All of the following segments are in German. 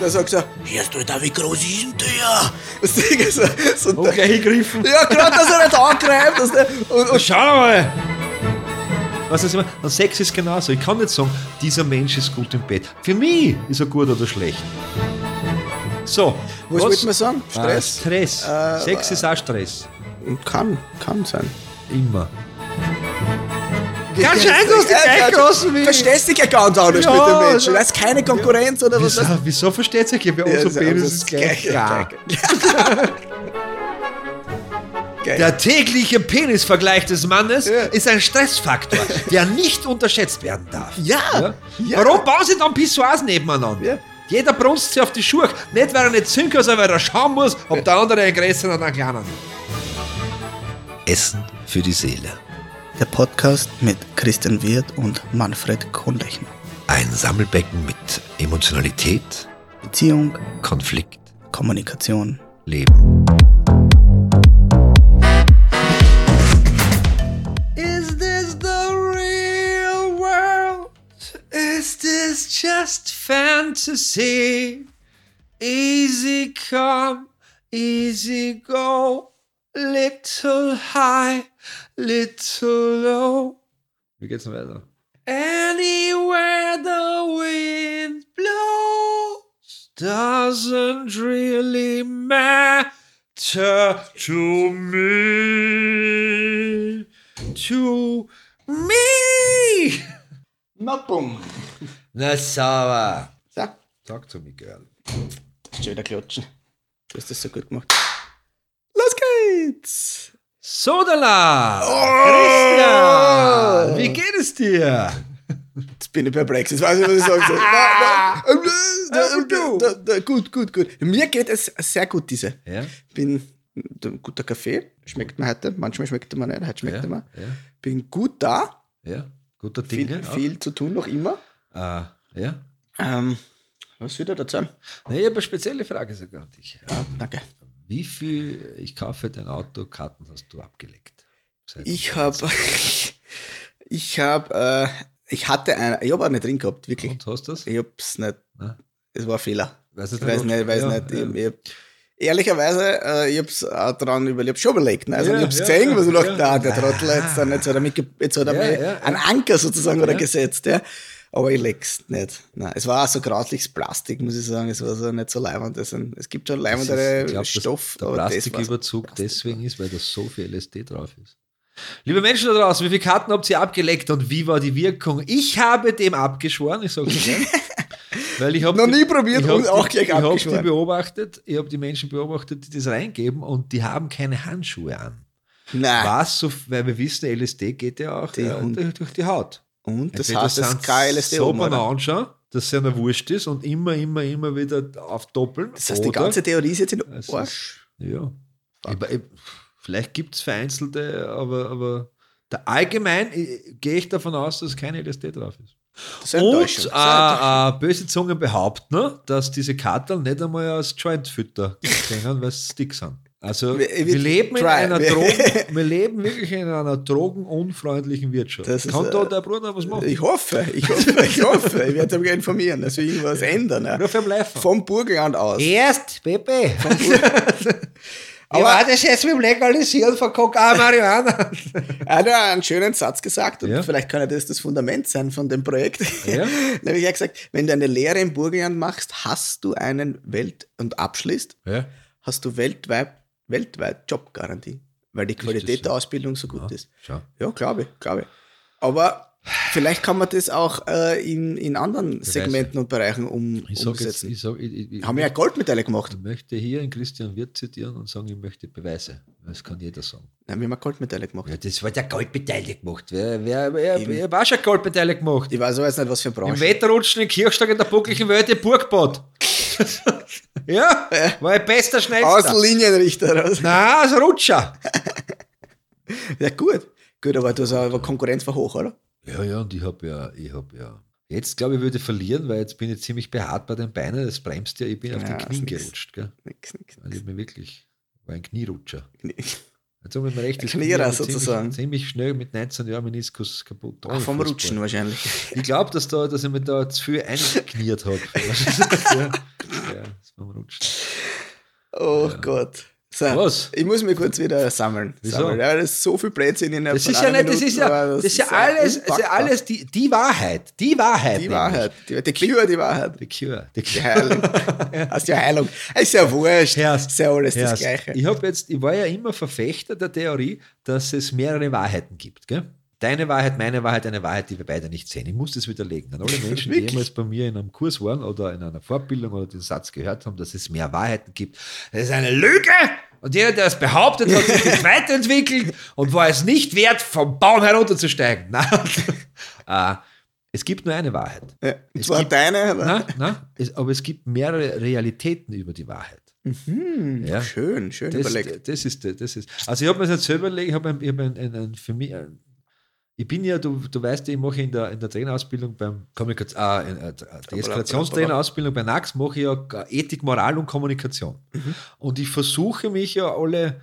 Der sagt so, hörst du da, wie groß ist denn der? Das Ding ist so, so Und gleich gegriffen. Ja, gerade, dass er nicht angreift. Dass der, und, und Schau mal! Was ist immer? Und Sex ist genauso. Ich kann nicht sagen, dieser Mensch ist gut im Bett. Für mich ist er gut oder schlecht. So. was wollte man sagen? Stress? Stress? Stress. Sex ist auch Stress. Kann, kann sein. Immer. Kann sein, dass du Ja, gleich ja, gelassen wirst. Verstehst dich ja ganz anders Ja, mit dem Menschen. ja. Da ist keine Konkurrenz oder was. Wieso, wieso versteht sich ja bei uns Ja, das Penis ist gleich? Ja. Geil. Der tägliche Penisvergleich des Mannes Ja. ist ein Stressfaktor, der nicht unterschätzt werden darf. Ja, ja. Warum bauen sie dann Pissoirs nebeneinander? Ja. Jeder brunst sich auf die Schuhe. Nicht, weil er nicht kann, sondern weil er schauen muss, ob der andere einen größeren oder einen kleinen Essen für die Seele. Der Podcast mit Christian Wirth und Manfred Kohnlechner. Ein Sammelbecken mit Emotionalität, Beziehung, Konflikt, Kommunikation. Leben. Is this the real world? Is this just fantasy? Easy come, easy go. Little high, little low. Wie geht's denn weiter? Anywhere the wind blows doesn't really matter to me. To me. Na bumm. Na sauber. So, Sag zu mir, Girl. wieder klatschen. Du hast das so gut gemacht. Los geht's! Sodala! Christian! Wie geht es dir? Jetzt bin ich perplex. Jetzt weiß ich, was ich sagen soll. Na, na, äh, da, da, da, gut, gut, gut. Mir geht es sehr gut, diese. Ja? Bin ein guter Kaffee. Schmeckt mir heute. Manchmal schmeckt er mir nicht. Heute schmeckt Ja, er mir. ja, Bin gut da. ja. Guter Viel, Dinge. auch. viel zu tun noch immer. Ah, ja. Ähm, was wieder dazu? Nee, ich habe eine spezielle Frage sogar an dich. Ja, danke. Wie viel, ich kaufe dein Auto, Karten hast du abgelegt? Ich habe, ich habe, äh, ich hatte eine, ich habe auch nicht drin gehabt, wirklich. Und hast du das? Ich hab's nicht, Na? es war ein Fehler. Weiß Ich weiß nicht, weiß ja, nicht. Ja. Ich, ich, ehrlicherweise, äh, ich hab's auch dran überlegt, ich hab's schon überlegt. Ne? Also Ja, ich hab's gesehen, was ich dachte, na, der Trottel jetzt, dann, jetzt hat er, mich, jetzt hat er Ja, einen. Anker sozusagen oder gesetzt. Ja? Aber ich leg's nicht. Nein, es war auch so grausliches Plastik, muss ich sagen. Es war so nicht so leibend. Es gibt schon leibendere Stoff, Der Plastiküberzug deswegen ist, weil da so viel LSD drauf ist. Liebe Menschen da draußen, wie viele Karten habt ihr abgelegt und wie war die Wirkung? Ich habe dem abgeschworen, ich sage gleich. Weil ich habe Noch nie probiert und auch gleich Ich habe die beobachtet, ich habe die Menschen beobachtet, die das reingeben und die haben keine Handschuhe an. Nein. Was so, weil wir wissen, LSD geht ja auch Die äh, durch die Haut. Und das heißt, kein LSD so oben? Anschauen, dass es einer wurscht ist und immer, immer, immer wieder aufdoppeln. Das heißt, die ganze Theorie ist jetzt in Arsch. Ja. Ich, ich, vielleicht gibt es vereinzelte, aber, aber der allgemein äh, gehe ich davon aus, dass keine LSD drauf ist. Das ist. Und Das äh, äh, böse Zungen behaupten, ne, dass diese Karteln nicht einmal als Jointfütter gesehen, weil es Sticks sind. Also Wir- wir, wir- leben in einer Drogen, wir leben wirklich in einer drogenunfreundlichen Wirtschaft. Das ist, Kann äh, da der Bruder was machen? Ich hoffe, ich hoffe, ich hoffe. Ich werde mich informieren, dass wir irgendwas ändern. Ja. Nur für Laufen. Vom Burgenland aus. Erst, Pepe. Aber- Aber das jetzt mit dem Legalisieren von Coca Marihuana. Er hat ja einen schönen Satz gesagt und Ja. vielleicht kann ja das das Fundament sein von dem Projekt. Ja. Nämlich er hat gesagt, wenn du eine Lehre im Burgenland machst, hast du einen Welt- und abschließt, Ja. hast du weltweit, weltweit Jobgarantie, weil die Qualität der Ausbildung so gut ist. Schau. Ja, glaube ich, glaube ich. Aber vielleicht kann man das auch äh, in, in anderen Segmenten und Bereichen um, Ich sage jetzt, umsetzen. ich, sag, ich, ich, Haben wir ja Goldmedaille gemacht. ich möchte hier in Christian Wirth zitieren und sagen, ich möchte Beweise. Das kann jeder sagen. Nein, wir haben ja Goldmedaille gemacht. Ja, das war der Goldmedaille gemacht. Wer, wer, wer, wer war schon Goldmedaille gemacht? Ich weiß aber jetzt nicht, was für eine Im Branche. Wetterrutschen in Kirchstag in der buckligen Welt im Burgbad. ja, war ein bester Aus Schnellster. Linienrichter raus. Nein, als Rutscher. Ja, gut. Gut, aber du hast aber Konkurrenz war hoch, oder? Ja, ja, und ich habe ja, ich habe ja. Jetzt glaube ich, würde ich verlieren, weil jetzt bin ich ziemlich behaart bei den Beinen. Das bremst ja, ich bin auf Ja, den Knien nix. gerutscht. Gell? Nix, nix, Also ich bin wirklich, war ein Knierutscher. nix. Wir mein rechtes Ein Knierer Knie sozusagen. Ziemlich, ziemlich schnell mit 19 Jahren Meniskus kaputt. Ach, vom. Rutschen wahrscheinlich. Ich glaube, dass, da, dass ich mir da zu viel eingekniert habe. ja, beim Rutschen. Oh Gott. So, Was? Ich muss mich kurz wieder sammeln. Wieso? sammeln. Ja, das ist so viel Blödsinn in der Das ist ja nicht, das ist ja, das ist ja alles, das ist ja alles die, die Wahrheit. Die Wahrheit. Die Wahrheit. Die, die Cure, die Wahrheit. Die Cure. Die Die Heilung. Hast ja Heilung. Ist ja wurscht. Herrst, ist ja alles das Herrst. Gleiche. Ich, hab jetzt, ich war ja immer Verfechter der Theorie, dass es mehrere Wahrheiten gibt. Gell? Deine Wahrheit, meine Wahrheit, eine Wahrheit, die wir beide nicht sehen. Ich muss das widerlegen. An alle Menschen, die jemals bei mir in einem Kurs waren oder in einer Fortbildung oder den Satz gehört haben, dass es mehr Wahrheiten gibt. Das ist eine Lüge! Und jeder, der es behauptet, hat sich weiterentwickelt und war es nicht wert, vom Baum herunterzusteigen. Nein. äh, es gibt nur eine Wahrheit. Ja. Es zwar gibt- deine. aber- Na, na, es, aber es gibt mehrere Realitäten über die Wahrheit. Hm, Ja. Schön, schön Das, überlegt. das ist, das ist. Also ich habe mir das jetzt selber überlegt, ich habe hab ein, ein, ein, für mich, ein, ich bin ja, du, du weißt ja, ich mache in der, in der Trainerausbildung beim Kommunikation, äh, in, äh, die Eskalationstrainerausbildung bei NAX mache ich ja Ethik, Moral und Kommunikation. Und ich versuche mich ja alle,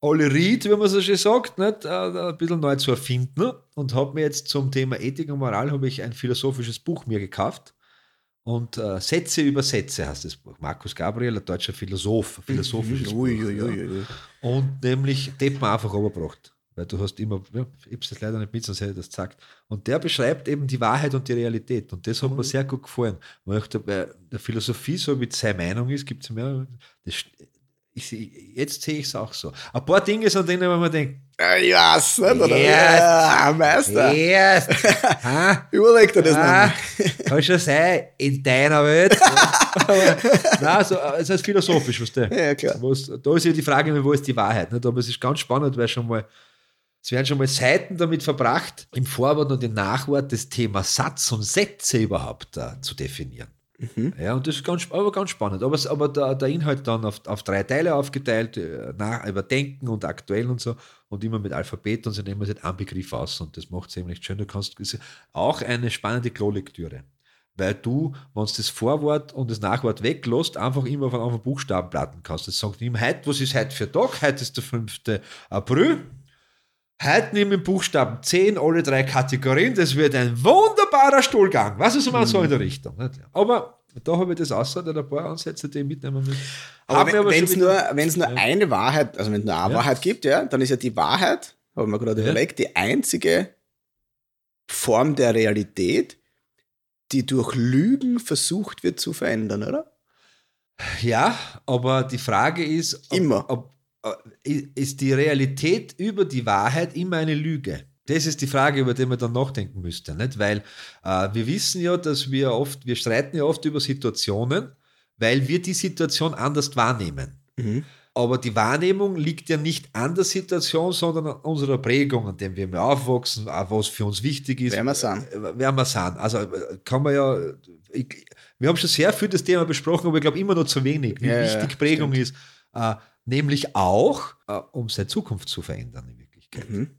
alle Ried, wie man so schön sagt, nicht, äh, ein bisschen neu zu erfinden und habe mir jetzt zum Thema Ethik und Moral habe ich ein philosophisches Buch mir gekauft. Und äh, Sätze über Sätze heißt das Buch. Markus Gabriel, ein deutscher Philosoph, philosophisches Ui, Buch. ja. Und nämlich Deppen einfach überbracht. Weil du hast immer, ja, ich habe es leider nicht mit, sonst hätte ich das gesagt. Und der beschreibt eben die Wahrheit und die Realität. Und das hat Mhm. mir sehr gut gefallen. Weil ich dachte, bei der Philosophie, so wie seine Meinung ist, gibt es mehr. Das, ich, jetzt sehe ich es auch so. Ein paar Dinge sind denen, wenn man denkt, Ja, Ich weiß nicht, oder? Ja, Meister. ha, Überleg dir das ah, noch. kann schon sein, in deiner Welt. Aber, nein, so, es ist philosophisch, was der. Ja, klar. Was, da ist ja die Frage, wo ist die Wahrheit? Nicht? Aber es ist ganz spannend, weil schon mal, es werden schon mal Seiten damit verbracht, im Vorwort und im Nachwort das Thema Satz und Sätze überhaupt äh, zu definieren. Ja, und das ist ganz, aber ganz spannend. Aber, aber der, der Inhalt dann auf, auf drei Teile aufgeteilt, äh, nach, über Denken und aktuell und so, und immer mit Alphabet und so nehmen wir jetzt einen Begriff aus. Und das macht es eben recht schön. Du kannst ist auch eine spannende Klolektüre. Weil du, wenn du das Vorwort und das Nachwort weglässt, einfach immer von Anfang Buchstaben platten kannst. Das sagt ihm heute, was ist heute für Tag? Heute ist der 5. April. Heute nehmen wir Buchstaben 10, alle drei Kategorien. Das wird ein wunderbarer Stuhlgang. Was ist mal so in der Richtung? Nicht? Aber da habe ich das außer ein paar Ansätze, die ich mitnehmen will. Aber wenn es nur, wenn's nur eine Wahrheit, also wenn es nur eine Ja. Wahrheit gibt, ja, dann ist ja die Wahrheit, habe ich mir gerade Ja. überlegt, die einzige Form der Realität, die durch Lügen versucht wird zu verändern, oder? Ja, aber die Frage ist, ob, Immer. Ob, ist die Realität über die Wahrheit immer eine Lüge? Das ist die Frage, über die man dann nachdenken müsste. Nicht? Weil äh, wir wissen ja, dass wir oft, wir streiten ja oft über Situationen, weil wir die Situation anders wahrnehmen. Mhm. Aber die Wahrnehmung liegt ja nicht an der Situation, sondern an unserer Prägung, an dem wir mehr aufwachsen, was für uns wichtig ist. Wer wir sind. Äh, Wer wir sind. Also äh, kann man ja, ich, wir haben schon sehr viel das Thema besprochen, aber ich glaube immer noch zu wenig, wie Ja, ja, wichtig Prägung ist. Äh, nämlich auch, äh, um seine Zukunft zu verändern in Wirklichkeit. Mhm.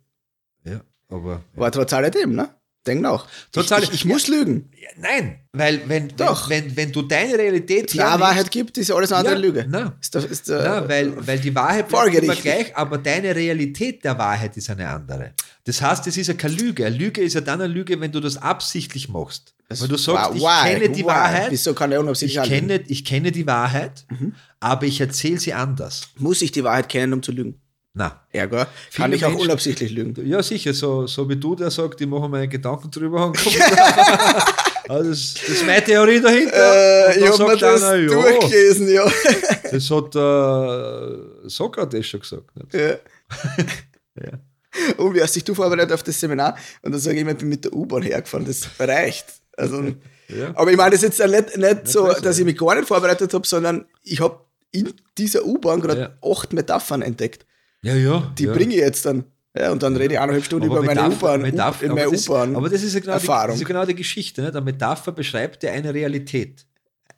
Ja, aber ja. Aber trotz alledem, ne? Denk nach. Trotz ich, ich, ich muss lügen. Ja, nein, weil wenn, Doch. wenn, wenn, wenn du deine Realität eine hernimmst- Wahrheit gibt, ist alles andere Ja, Lüge. nein. Ist da, ist da, Na, weil, weil die Wahrheit bleibt immer gleich, aber deine Realität der Wahrheit ist eine andere. Das heißt, es ist ja keine Lüge. Eine Lüge ist ja dann eine Lüge, wenn du das absichtlich machst. Wenn du sagst, ich Why? kenne die Why? Wahrheit, Wieso kann er unabsichtlich ich kenne, ich kenne die Wahrheit, Mhm. aber ich erzähle sie anders. Muss ich die Wahrheit kennen, um zu lügen? Na, Ergo, kann ich auch Menschen- unabsichtlich lügen. ja sicher, so, so wie du, der sagt, ich mache meine Gedanken drüber und also das, das ist meine Theorie dahinter. Äh, ich habe mir das einer, durchgelesen, ja. Das hat äh, Sokrates schon gesagt. Nicht? ja. Ja. Und wie hast dich du vorbereitet auf das Seminar? Und dann sage ich ich bin mit der U-Bahn hergefahren. Das reicht. Also, Ja. Aber ich meine das ist jetzt nicht, nicht so, dass ich mich gar nicht vorbereitet habe, sondern ich habe in dieser U-Bahn gerade Ja. acht Metaphern entdeckt. Ja, ja. Die bringe ich jetzt dann. Ja, und dann rede ich eineinhalb Stunden Aber über meine U-Bahn, Metapher- in meine das- U-Bahn. Aber das ist ja genau, die, das Erfahrung. ist ja genau die Geschichte. Ne? Der Metapher beschreibt ja eine Realität.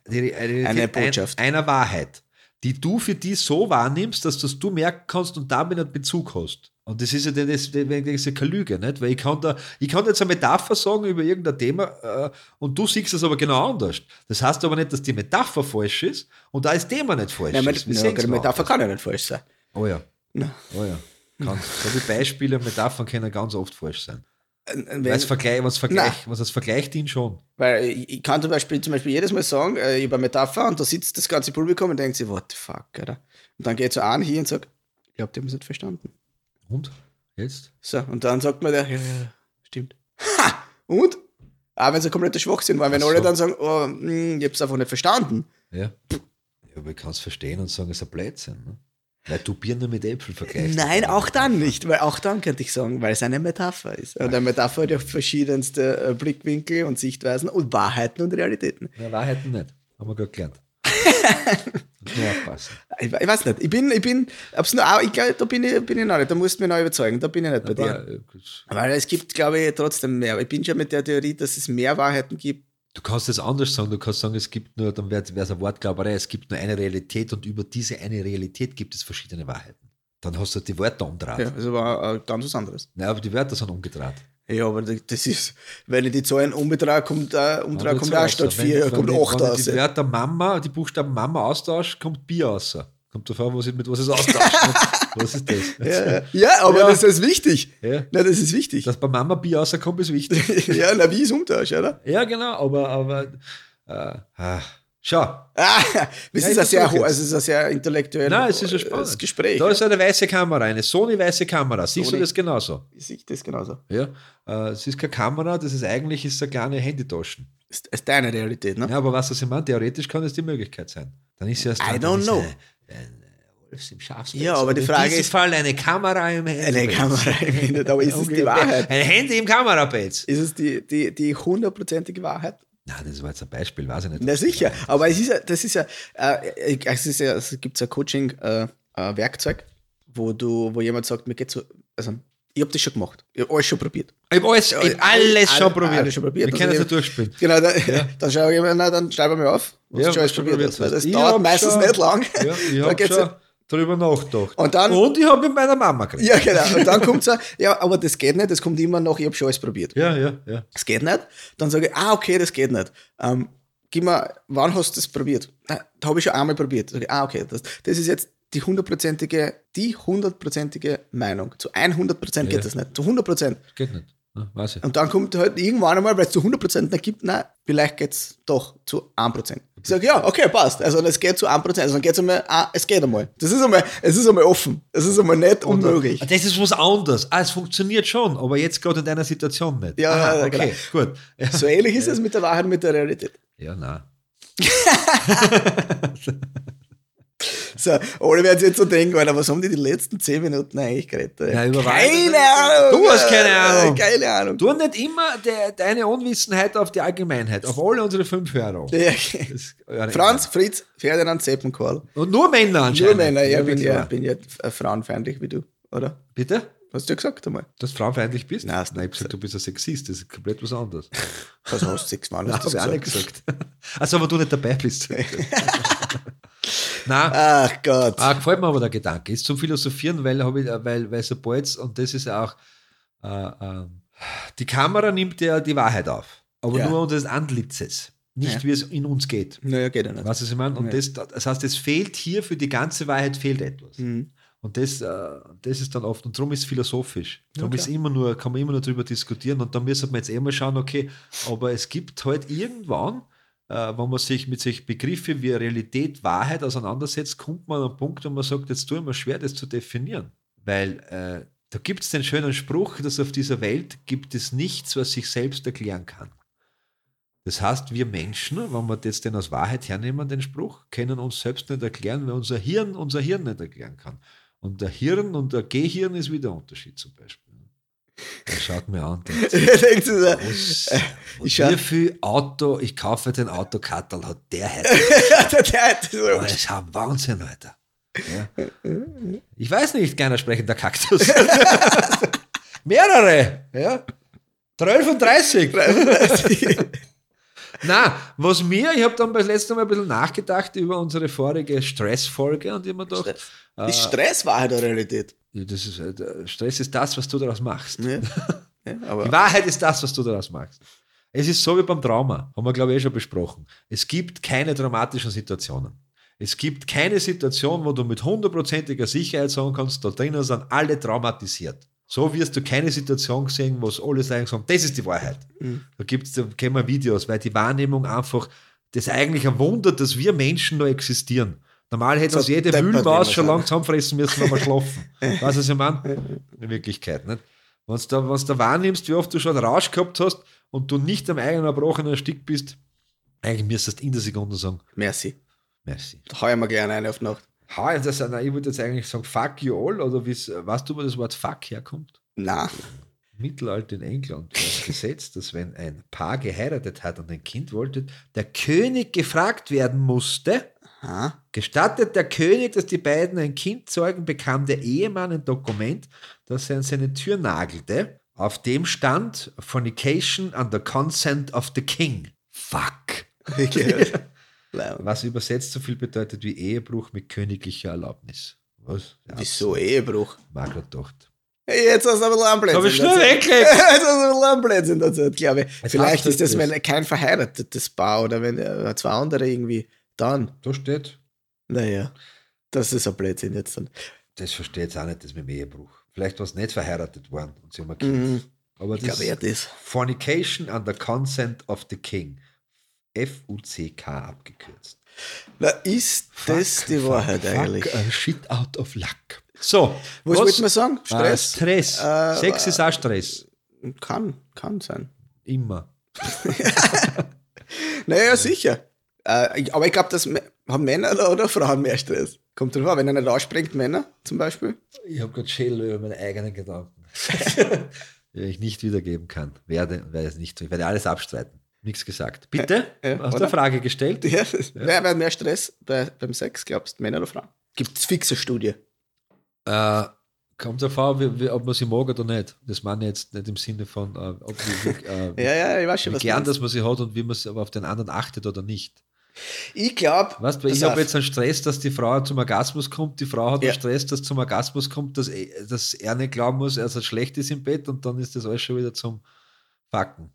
Die Re- Realität Eine Botschaft. Ein, einer Wahrheit, die du für dich so wahrnimmst, dass das du merken kannst und damit einen Bezug hast. Und das ist ja, das, das, ist keine Lüge, nicht? Weil ich kann, da, ich kann jetzt eine Metapher sagen über irgendein Thema äh, und du siehst es aber genau anders. Das heißt aber nicht, dass die Metapher falsch ist und da ist das Thema nicht falsch. Nein, ist. Ja, die Metapher kann ja nicht falsch sein. Oh ja. Na. Oh ja. Kann. So wie Beispiele und Metaphern können ganz oft falsch sein. Wenn, es Vergleich, was, Vergleich, was als Vergleich dient schon. weil ich, kann zum Beispiel, zum Beispiel jedes Mal sagen, äh, eine Metapher und da sitzt das ganze Publikum und denkt sich, what the fuck, oder? Und dann geht so an hier und sagt, ich glaube, die haben es nicht verstanden. Und? Jetzt? So, und dann sagt man der, ja, ja, stimmt. Ha! Und? Auch wenn sie kompletter Schwachsinn waren, wenn Ach alle so. dann sagen, oh, hm, ich hab's einfach nicht verstanden. Ja. ja aber ich kann es verstehen und sagen, es ist ein Blödsinn. Ne? Weil du Birne mit Äpfel vergleichst. Nein, auch dann nicht, weil auch dann könnte ich sagen, weil es eine Metapher ist. Und eine Metapher hat ja verschiedenste äh, Blickwinkel und Sichtweisen und Wahrheiten und Realitäten. Ja, Wahrheiten nicht. Haben wir gerade gelernt. Aufpassen. Ich, ich weiß nicht, ich bin, ich bin, ob's nur, auch- ich glaube, da bin ich, bin ich noch nicht, da musst du mich noch überzeugen, da bin ich nicht bei dir. Aber, äh, gut. Weil es gibt, glaube ich, trotzdem mehr. Ich bin schon mit der Theorie, dass es mehr Wahrheiten gibt. Du kannst es anders sagen. Du kannst sagen, es gibt nur, dann wäre es eine Wortglauberei, es gibt nur eine Realität und über diese eine Realität gibt es verschiedene Wahrheiten. Dann hast du die Wörter umgedreht. Ja, also war äh, ganz was anderes. Nein, aber die Wörter sind umgedreht. Ja, aber das ist, wenn ich die Zahlen umdrehe, kommt, äh, umdrehe, kommt auch Wenn- statt 4, wenn kommt die- 8 wenn raus. ich die Wörter Mama, die Buchstaben Mama austauscht, kommt Bier raus. Kommt davon, was ich, mit was es austauscht. was ist das? Ja, ja, aber Ja. das ist wichtig. Ja. Na, das ist wichtig. Dass bei Mama Bier rauskommt, ist wichtig. ja, na, wie ist Umtausch, oder? ja, genau, aber, aber äh, ah, schau. Ah, das Ja, ist ein jetzt. also es ist ein sehr intellektuelles Nein, es ist ja spannend. Gespräch. Da ist eine weiße Kamera, eine Sony weiße Kamera. Siehst Sony. du das genauso? Ich sehe das genauso. Ja. Äh, es ist keine Kamera, das ist eigentlich ist eine kleine Handytaschen. Das ist deine Realität, ne? Ja, aber was das ich meine, theoretisch kann es die Möglichkeit sein. Dann ist ja erst I don't ist know. Ein, ein im Schafspelz. Ja, aber die Frage ist- Fall eine Kamera im Handy. Eine Kamera im Internet, aber ist es die Wahrheit? Ein Handy im Kamerapelz. Ist es die, die, die hundertprozentige Wahrheit? Nein, das war jetzt ein Beispiel, weiß ich nicht. Na sicher, aber es ist ja, das ist ja, äh, es ist ja, es gibt ein Coaching-Werkzeug, wo du, wo jemand sagt, mir geht so, also ich habe das schon gemacht, ich habe alles schon probiert. Ich habe alles, ich hab alles Alle- schon probiert. alles schon probiert. Wir können es Also ja durchspielen. Genau, dann, dann schreibe ich mir, na, dann schreibe ich mir auf, was du schon alles probiert weil das Ich dauert meistens schon- nicht lang. Ja, ich Da habe geht's schon drüber nachgedacht. Und dann- Und ich habe mit meiner Mama geredet. Ja, genau. Und dann kommt so, ja, aber das geht nicht, das kommt immer noch, ich habe schon alles probiert. Ja, ja, ja. Das geht nicht. Dann sage ich, ah, okay, das geht nicht. Ähm, gib mir, wann hast du das probiert? Na, da habe ich schon einmal probiert. Ich, ah, okay, das, das ist jetzt die hundertprozentige, die hundertprozentige Meinung. Zu 100 Prozent Ja. geht das nicht. Zu 100 Prozent. Geht nicht. Ja, weiß ich. Und dann kommt halt irgendwann einmal, weil es zu 100 Prozent nicht gibt, nein, vielleicht geht es doch zu 1 Prozent. Ich sage, ja, okay, passt. Also es geht zu 1 Prozent. Also dann geht es einmal, ah, es geht einmal. Das ist einmal, es ist einmal offen. Es ist einmal nicht unmöglich. Das ist was anderes. Ah, es funktioniert schon, aber jetzt gerade in deiner Situation nicht. Ja, Aha, okay, gut. Ja, So ähnlich ist es mit der Wahrheit mit der Realität. ja nein. So, alle werden sich jetzt so denken, Alter, was haben die die letzten 10 Minuten eigentlich geredet? Ja, keine. Ahnung. Du hast keine äh, Ahnung. Keine Ahnung. Du nicht immer de, deine Unwissenheit auf die Allgemeinheit, auf alle unsere fünf Hörer. Ja. Franz, Fritz, Ferdinand, Sepp und Karl. Und nur Männer Nur anscheinend. Männer, ja, bin klar. ja, bin ja äh, frauenfeindlich wie du, oder? Bitte? Hast du ja gesagt einmal. Dass du frauenfeindlich bist? Nein, hast du Nein, ich gesagt, du bist ein Sexist, das ist komplett was anderes. Was hast du sechs Mal? Nein, Hast du ich auch nicht gesagt? gesagt. Also, aber du nicht dabei bist. Nein, Ach Gott. ah, gefällt mir aber der Gedanke. Ist zum Philosophieren, weil, ich, weil, weil sobald, und das ist auch, äh, äh, die Kamera nimmt ja die Wahrheit auf, aber Ja. nur unseres Antlitzes, nicht Ja. wie es in uns geht. Naja, geht ja nicht. Weißt du, was ich meine? Und Ja. das, das heißt, es fehlt hier für die ganze Wahrheit fehlt etwas. Mhm. Und das, äh, das ist dann oft, und darum ist es philosophisch. Darum klar. ist immer nur, kann man immer nur darüber diskutieren und da müssen wir jetzt eh mal schauen, okay, aber es gibt halt irgendwann, äh, wenn man sich mit solchen Begriffen wie Realität, Wahrheit auseinandersetzt, kommt man an einen Punkt, wo man sagt, jetzt tue ich mir schwer, das zu definieren. Weil äh, da gibt es den schönen Spruch, dass auf dieser Welt gibt es nichts, was sich selbst erklären kann. Das heißt, wir Menschen, wenn wir jetzt den als Wahrheit hernehmen, den Spruch, können uns selbst nicht erklären, weil unser Hirn unser Hirn nicht erklären kann. Und der Hirn und der Gehirn ist wieder ein Unterschied zum Beispiel. Der schaut mir an. denkt Ich so, Was, ich schau- wie viel Auto, ich kaufe den Autokattel, hat der heute. der, hat so. Aber Das ist ein Wahnsinn, Alter. Ja. Ich weiß nicht, keiner sprechender Kaktus. Mehrere, ja. 12 und 30. Na, was mir, ich habe dann beim letzten Mal ein bisschen nachgedacht über unsere vorige Stressfolge und immer gedacht, Ist Stress Wahrheit oder Realität? das ist, äh, Stress ist das, was du daraus machst. Ja. ja, Die Wahrheit ist das, was du daraus machst. Es ist so wie beim Trauma, haben wir, glaube ich, eh schon besprochen. Es gibt keine dramatischen Situationen. Es gibt keine Situation, wo du mit hundertprozentiger Sicherheit sagen kannst, da drinnen sind alle traumatisiert. So wirst du keine Situation sehen, wo es alle sagen, das ist die Wahrheit. Da gibt es da kennen wir Videos, weil die Wahrnehmung einfach, das ist eigentlich ein Wunder, dass wir Menschen noch existieren. Normal hätte uns jede Mühlmaus schon sein. lang zusammenfressen müssen, wenn wir schlafen. weißt du, was ich meine? In Wirklichkeit. Nicht? Wenn du da, wenn's da wahrnimmst, wie oft du schon Rausch gehabt hast und du nicht am eigenen erbrochenen Stück bist, eigentlich müsstest du in der Sekunde sagen, Merci. merci. Da heuer wir gerne eine auf die Nacht. Ha, das, nein, ich würde jetzt eigentlich sagen, fuck you all, oder weißt du, wo das Wort fuck herkommt? Na, Mittelalter in England das Gesetz, dass wenn ein Paar geheiratet hat und ein Kind wollte, der König gefragt werden musste, ha? gestattet der König, dass die beiden ein Kind zeugen, bekam der Ehemann ein Dokument, das er an seine Tür nagelte. Auf dem stand Fornication under consent of the king. Fuck. Wirklich. Was übersetzt so viel bedeutet wie Ehebruch mit königlicher Erlaubnis. Was? Ja, Wieso Ehebruch? Margaret gedacht. Hey, jetzt hast du ein bisschen Anblödsinn. Hab ich schnell weggelegt. Jetzt hast du ein bisschen Anblödsinn erzählt, glaube ich. Was Vielleicht ist das, wenn kein verheiratetes Paar oder wenn äh, zwei andere irgendwie, dann, Da steht, naja, das ist ein Blödsinn jetzt dann. das versteht auch nicht, das mit dem Ehebruch. Vielleicht war es nicht verheiratet worden und sie haben ein Kind. Mhm. Aber Ich das glaube, er das. Fornication under consent of the king. F-U-C-K abgekürzt. Na, ist das die Wahrheit eigentlich? Fuck shit out of luck. So, Was wollte man sagen? Stress. Stress? Stress. Äh, Sex ist auch Stress. Kann, kann sein. Immer. Naja, sicher. Äh, aber ich glaube, das haben Männer oder, Frauen mehr Stress. Kommt drauf an, wenn einer rausspringt, Männer zum Beispiel. Ich habe gerade Schädel über meine eigenen Gedanken. die ich nicht wiedergeben kann. Werde, werde es nicht tun. Ich werde alles abstreiten. Nichts gesagt. Bitte? Ja, Hast du eine Frage gestellt? Ja, Wer hat mehr Stress bei, beim Sex, glaubst du, Männer oder Frauen? Gibt es fixe Studie? Äh, kommt wie, wie, ob man sie mag oder nicht. Das meine ich jetzt nicht im Sinne von, äh, ob wie, wie, äh, Ja, ja, ich weiß schon, wie was gern, dass man sie hat und wie man aber auf den anderen achtet oder nicht. Ich glaube, Weißt du, ich habe jetzt einen Stress, dass die Frau zum Orgasmus kommt, die Frau hat Ja. einen Stress, dass zum Orgasmus kommt, dass, er- dass er nicht glauben muss, er ist schlecht ist im Bett und dann ist das alles schon wieder zum Facken.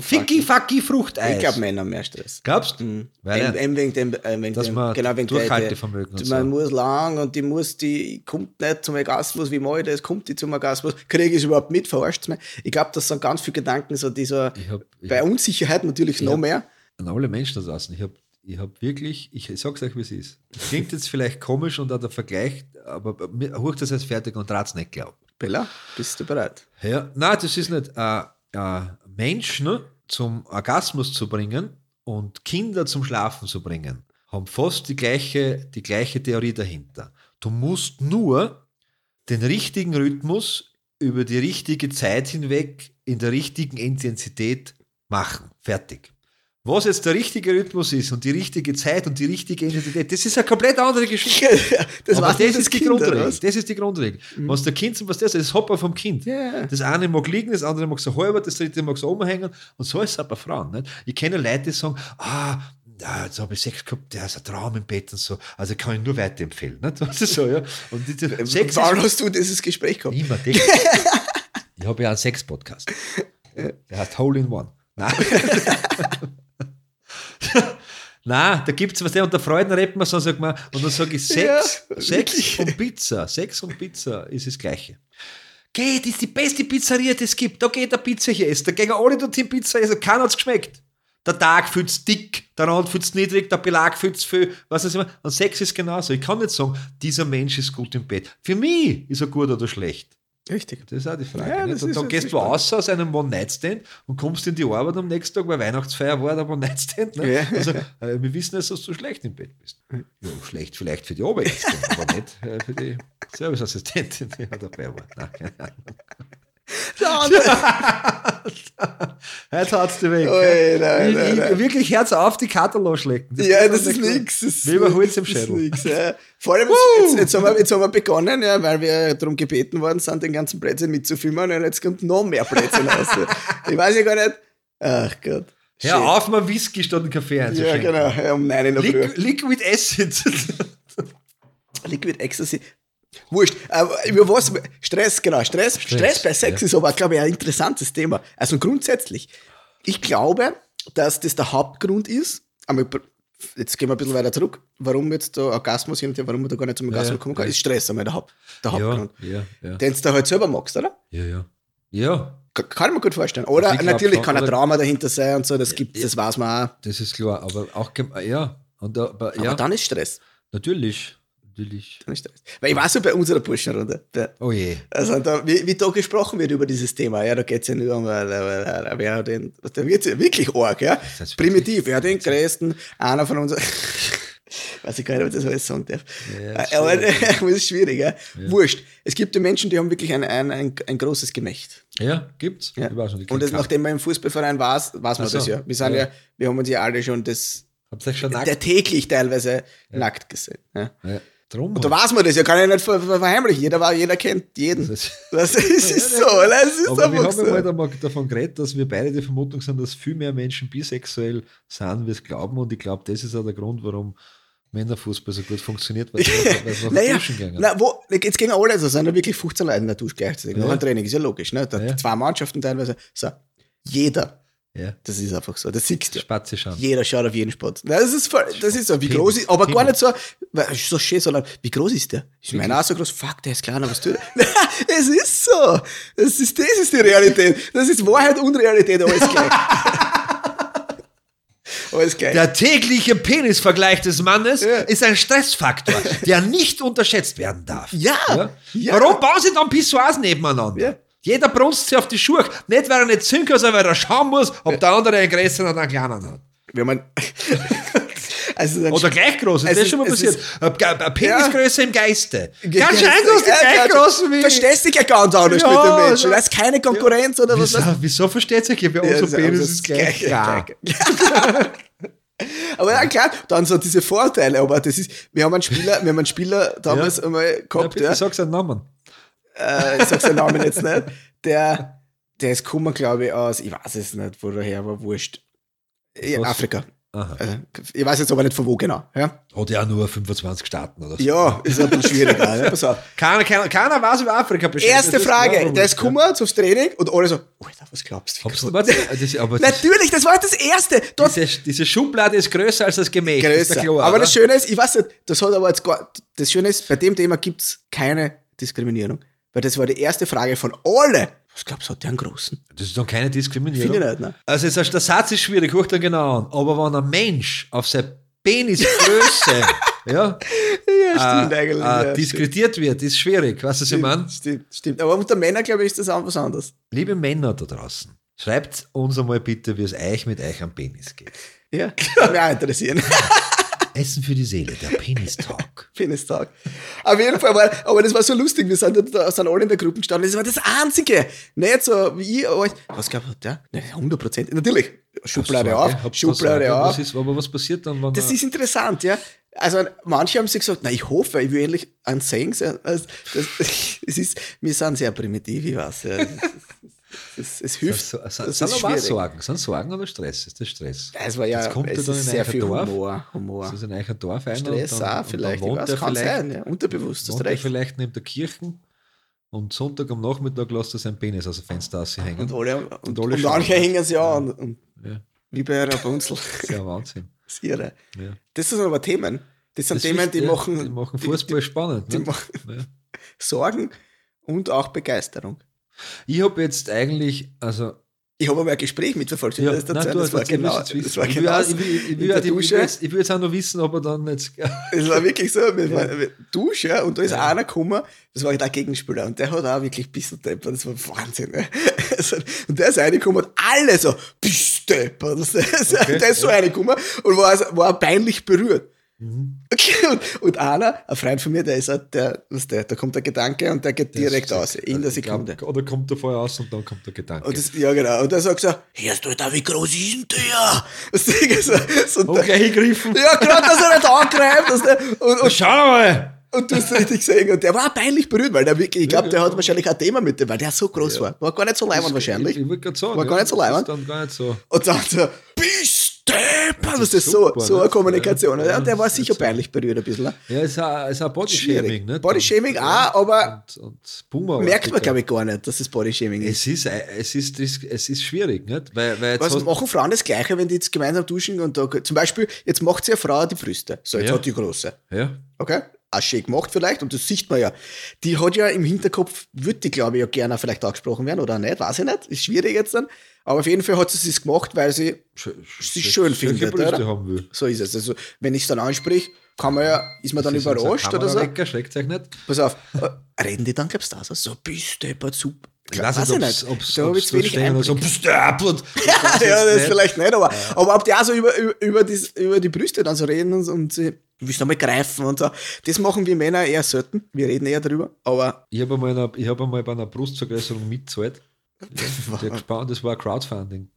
Ficky, fucky, Fruchteis. Ich glaube, Männer haben mehr Stress. Glaubst du? Mhm. Weil eben wegen dem, äh, wegen Dass dem, man genau wegen der- Durchhaltevermögen der, Man so. muss lang und die muss, die kommt nicht zum Orgasmus, wie mal das, kommt die zum Orgasmus, kriege ich überhaupt mit, verarscht mich. Ich glaube, das sind ganz viele Gedanken, so dieser, Ich habe bei Unsicherheit natürlich noch hab- mehr. an alle Menschen da draußen, ich habe ich hab wirklich, ich sag's euch, wie es ist. Klingt jetzt vielleicht komisch und auch der Vergleich, aber hoch das jetzt fertig und rat's nicht glauben. Bella, bist du bereit? Ja, nein, das ist nicht. Äh, äh, Menschen zum Orgasmus zu bringen und Kinder zum Schlafen zu bringen, haben fast die gleiche, die gleiche Theorie dahinter. Du musst nur den richtigen Rhythmus über die richtige Zeit hinweg in der richtigen Intensität machen. Fertig. Was jetzt der richtige Rhythmus ist und die richtige Zeit und die richtige Intensität, das ist eine komplett andere Geschichte. das Aber das nicht ist die Kind, oder Grundregel. was? Das ist die Grundregel. Was der Kind zum was das ist, das Hopper vom Kind. Ja. Das eine mag liegen, das andere mag so halber, das dritte mag so umhängen. Und so ist es auch bei Frauen. Nicht? Ich kenne Leute, die sagen, ah, ja, jetzt habe ich Sex gehabt, der ist ein Traum im Bett und so. Also kann ich nur weiterempfehlen. Nicht? Das ist so, ja. Und diese Sex Wann ist hast du dieses Gespräch gehabt? immer. Ich habe ja einen Sex-Podcast. Der heißt Hole in One. Nein. Nein, da gibt es was, der unter Freuden redet man so, sagt man, und dann sage ich, Sex, Ja, Sex und Pizza, Sex und Pizza ist das Gleiche. Geht, das ist die beste Pizzeria, die es gibt. Da geht der Pizza hier essen. Da gehen alle dorthin Pizza essen. Keiner hat es geschmeckt. Der Tag fühlt's dick, der Rand fühlt's niedrig, der Belag fühlt's viel. Was weiß ich immer. Und Sex ist genauso. Ich kann nicht sagen, dieser Mensch ist gut im Bett. Für mich ist er gut oder schlecht. Richtig. Das ist auch die Frage. Ja, und dann gehst du raus aus einem One-Night-Stand und kommst in die Arbeit am nächsten Tag, weil Weihnachtsfeier war der One-Night-Stand. Ne? Ja. Also, äh, wir wissen jetzt, dass du schlecht im Bett bist. Ja, schlecht vielleicht für die Oberärztin, aber nicht äh, für die Serviceassistentin, die ja dabei war. Nein, keine Ahnung. Jetzt hat's die weg. Ui, nein, ich, nein, nein. Wirklich Herz auf, die Karte losschlecken. Ja, das ist nichts. Das Wie über Holz im das Schädel. nix, ja. Vor allem, jetzt, jetzt, haben wir, jetzt haben wir begonnen, ja, weil wir darum gebeten worden sind, den ganzen Blödsinn mitzufilmen und jetzt kommt noch mehr Blödsinn raus. Ich weiß ja gar nicht. Ach Gott. Hör Shit. auf, mal Whisky statt einen Kaffee Ja, einzuschenken. genau, ja, um 9 in der Liquid Acid. Liquid Ecstasy. Wurscht. Aber über was? Stress, genau. Stress, Stress, bei Sex ja. ist aber, glaube ich, ein interessantes Thema. Also grundsätzlich, ich glaube, dass das der Hauptgrund ist, jetzt gehen wir ein bisschen weiter zurück. Warum jetzt der Orgasmus warum man da gar nicht zum Orgasmus Ja, kommen kann, ist Stress einmal der, Haupt, der Hauptgrund. ja, ja. Den du da halt selber magst, oder? Ja, ja. Ja, Ka- Kann ich mir gut vorstellen. Oder Also glaub natürlich kann ein Trauma dahinter sein und so, das gibt das weiß man auch. das ist klar. Aber auch, ja. Und aber, Aber dann ist Stress. natürlich. Natürlich. Dann ist Stress. Weil ich weiß ja bei unserer Burschenrunde, Oh je. also da, wie, wie da gesprochen wird über dieses Thema, ja, da geht es ja nur um, äh, äh, äh, wer den, da wird ja wirklich arg, ja. das Primitiv, wer hat den größten, einer von uns, weiß ich gar nicht, ob ich das alles sagen darf. Ja, aber das ist schwierig, ja. Wurscht. Es gibt ja Menschen, die haben wirklich ein, ein, ein, ein großes Gemächt. Ja, gibt's. Ja. Ich weiß nicht, ich Und das, nachdem man im Fußballverein war, weiß man so. das ja. Wir sind ja. Ja. wir haben uns ja alle schon das, schon nackt? der täglich teilweise nackt gesehen. Ja. Drum. Und da weiß man das ja, kann ich nicht ver ver verheimlichen. Jeder, jeder kennt jeden. Das- Das ist, ist so? Es ist Aber wir haben ja mal so. einmal davon geredet, dass wir beide die Vermutung sind, dass viel mehr Menschen bisexuell sind, wie es glauben. Und ich glaube, das ist auch der Grund, warum Männerfußball so gut funktioniert, weil sie nach Naja, Duschen gehen. na, wo, jetzt gehen alle so, sind ja wirklich 15 Leute in der Dusche gleichzeitig. Nach Ja. dem Training, ist ja logisch. Ne? Da, Ja. Zwei Mannschaften teilweise. So, jeder, Ja, das ist einfach so, das siehst du. Spatze schauen. Jeder schaut auf jeden Sport. Na, Das ist, voll, das ist so, wie groß ist, aber gar nicht so, so schön, sondern wie groß ist der? Ist meiner auch so groß? Fuck, der ist kleiner, was tut er? es ist so. Das ist, das ist die Realität. Das ist Wahrheit und Realität, alles gleich. alles gleich. Der tägliche Penisvergleich des Mannes Ja. ist ein Stressfaktor, der nicht unterschätzt werden darf. Ja, ja. Warum bauen sie dann Pissoirs nebeneinander? Ja. Jeder brunst sich auf die Schuhe. Nicht, weil er nicht kann, sondern weil er schauen muss, ob der andere einen größeren oder einen kleinen hat. Wenn man, also Oder gleich groß. Ist Es das ist- schon mal passiert? Eine Penisgröße im Geiste. Ganz schön, du hast die gleich großen wie Verstehst dich ja ganz anders Ja, mit den Menschen. ja. Da ist keine Konkurrenz oder was. Wieso, wieso versteht sich? Bei Ja, unserem das Penis ist es gleich klar. aber ja, klar, dann so diese Vorteile, aber das ist, wir haben einen Spieler, wir haben einen Spieler damals Ja. einmal Ja, gehabt, bitte ja, sag seinen Namen. Äh, ich sag seinen Namen jetzt nicht, der, der ist gekommen, glaube ich, aus, ich weiß es nicht, wo der her war, wurscht. In Was? Afrika. Äh, Ich weiß jetzt aber nicht von wo genau. Ja, Hat ja nur 25 Staaten oder so. ja ist ein bisschen schwieriger. ja, pass auf. Keiner, keiner, keiner weiß über Afrika Bescheid. Erste Frage, der ist ja. gekommen aufs Training und alle so, Alter, was glaubst du? warte, das, aber das, Natürlich, das war das Erste. Dort diese, diese Schublade ist größer als das ist größer. der klar, aber das Schöne ist, ich weiß nicht, das hat aber jetzt gar, das Schöne ist, bei dem Thema gibt es keine Diskriminierung. Weil das war die erste Frage von alle. Was glaubst du, hat der einen großen? Das ist dann keine Diskriminierung. Finde ich nicht, ne? Also jetzt, der Satz ist schwierig, guck dir genau an. Aber wenn ein Mensch auf seine Penisgröße ja, Ja, stimmt äh, eigentlich. äh, ja, stimmt. diskutiert wird, ist schwierig. Weißt du, was ich meine? Stimmt, stimmt. Aber unter Männern, glaube ich, ist das auch was anderes. Liebe Männer da draußen, schreibt uns einmal bitte, wie es euch mit euch am Penis geht. Ja, würde mich auch interessieren. Essen für die Seele, der Penis-Talk. Penistag. Auf jeden Fall war, aber das war so lustig. Wir sind, da, sind alle in der Gruppe gestanden. Das war das Einzige. Nicht so wie ich, aber ich, was glaubt der? Ne, 100 Prozent. Natürlich. Schublade auf, ihr Sorge? auf. Was ist, aber was passiert dann, Das ist interessant, ja. Also manche haben sich gesagt, na ich hoffe, ich will endlich ein Saying sein. Also, es ist, wir sind sehr primitiv, ich weiß. Ja. Es, es, es hilft. So, so, das sind aber. Sorgen. Sind Sorgen oder Stress? Ist das Stress? Es war ja, Jetzt kommt es dann ist in sehr viel Dorf. Humor. Humor. Das ist ein Dorf einer Stress und dann, auch und vielleicht. Dann Ich wohnt weiß, er kann vielleicht, sein, ja. Unterbewusst, wohnt er recht. vielleicht neben der Kirchen und Sonntag am Nachmittag lässt er seinen Penis aus dem Fenster aushängen. Und alle, und, und, alle und manche hängen sie an. Und, und, Ja, wie bei Bunzel. das ist ja Wahnsinn. Das ist irre. Ja. Das sind aber Themen. Das sind Das Themen, die ja, machen, die machen Fußball spannend. die ne? machen Ja. Sorgen und auch Begeisterung. Ich habe jetzt eigentlich, also Ich habe aber ein Gespräch mitverfolgt. Ja, das, das, nein, du das, hast war genau, das war genau Ich will, ich will, ich will, ich will, jetzt, ich will jetzt auch noch wissen, ob er dann jetzt. Es war wirklich so, wir waren Dusche ja, und da ist einer gekommen, das war der Gegenspieler und der hat auch wirklich bisschen deppert, das war Wahnsinn. Ne? Und der ist reingekommen und alle so, bist deppert. Das- das- Okay, Der ist so reingekommen und war, war peinlich berührt. Mhm. Okay, und, und einer, ein Freund von mir, der ist halt der, was der, da kommt der Gedanke und der geht direkt aus, in der Ich glaub, Sekunde. Oder kommt er vorher aus und dann kommt der Gedanke. Und das, ja, genau. Und der sagt so, hörst du da, wie groß ist denn der? Das Ding ist so, gegriffen. ja, gerade, dass er nicht angreift. Dass der, und, und, Schau mal! und du hast richtig gesehen. Und der war peinlich berührt, weil der wirklich, ich glaube, der hat wahrscheinlich ein Thema mit dem, weil der so groß war. War gar nicht so leibend wahrscheinlich. Ich, ich wollte gerade sagen. War gar ja, nicht so leibend. ist Dann gar nicht so. Und dann so, bist Stepper, das ist so, so ne? eine Kommunikation. Ja, der war sicher peinlich berührt ein bisschen. ne? Ja, ist ein, ist ein Schwierig. Bodyshaming. Ne? Bodyshaming auch, aber Und, und Boomer merkt man, glaube ich, gar nicht, dass es Bodyshaming ist. Es ist, es ist, es ist schwierig, nicht? Weil, weil Was machen Frauen das Gleiche, wenn die jetzt gemeinsam duschen und da, zum Beispiel, jetzt macht sie eine Frau die Brüste. So, jetzt Ja. hat die große. ja, Okay? Auch schön gemacht vielleicht, und das sieht man ja. Die hat ja im Hinterkopf, würde die, glaube ich, ja gerne vielleicht angesprochen werden oder nicht, weiß ich nicht. Ist schwierig jetzt dann. Aber auf jeden Fall hat sie es gemacht, weil sie sch- schön findet. Brüste Oder? haben will. So ist es. Also, wenn ich es dann ansprich, kann man ja, ist man dann Das ist überrascht oder so. Kamerawecker, schreckt euch nicht. Pass auf, äh, reden die dann, glaubst du, auch so? So, bist du deppert, super. Ich weiß nicht, ob's, ob's, Da ob's wenig stehen so, ja, das nicht. vielleicht nicht, aber, aber ob die auch so über, über, über, das, über die Brüste dann so reden und, und sie willst nochmal greifen und so. Das machen wir Männer eher selten. Wir reden eher drüber. Aber Ich habe einmal, hab einmal bei einer Brustvergrößerung mitgezahlt. Der gespannt, das war Crowdfunding.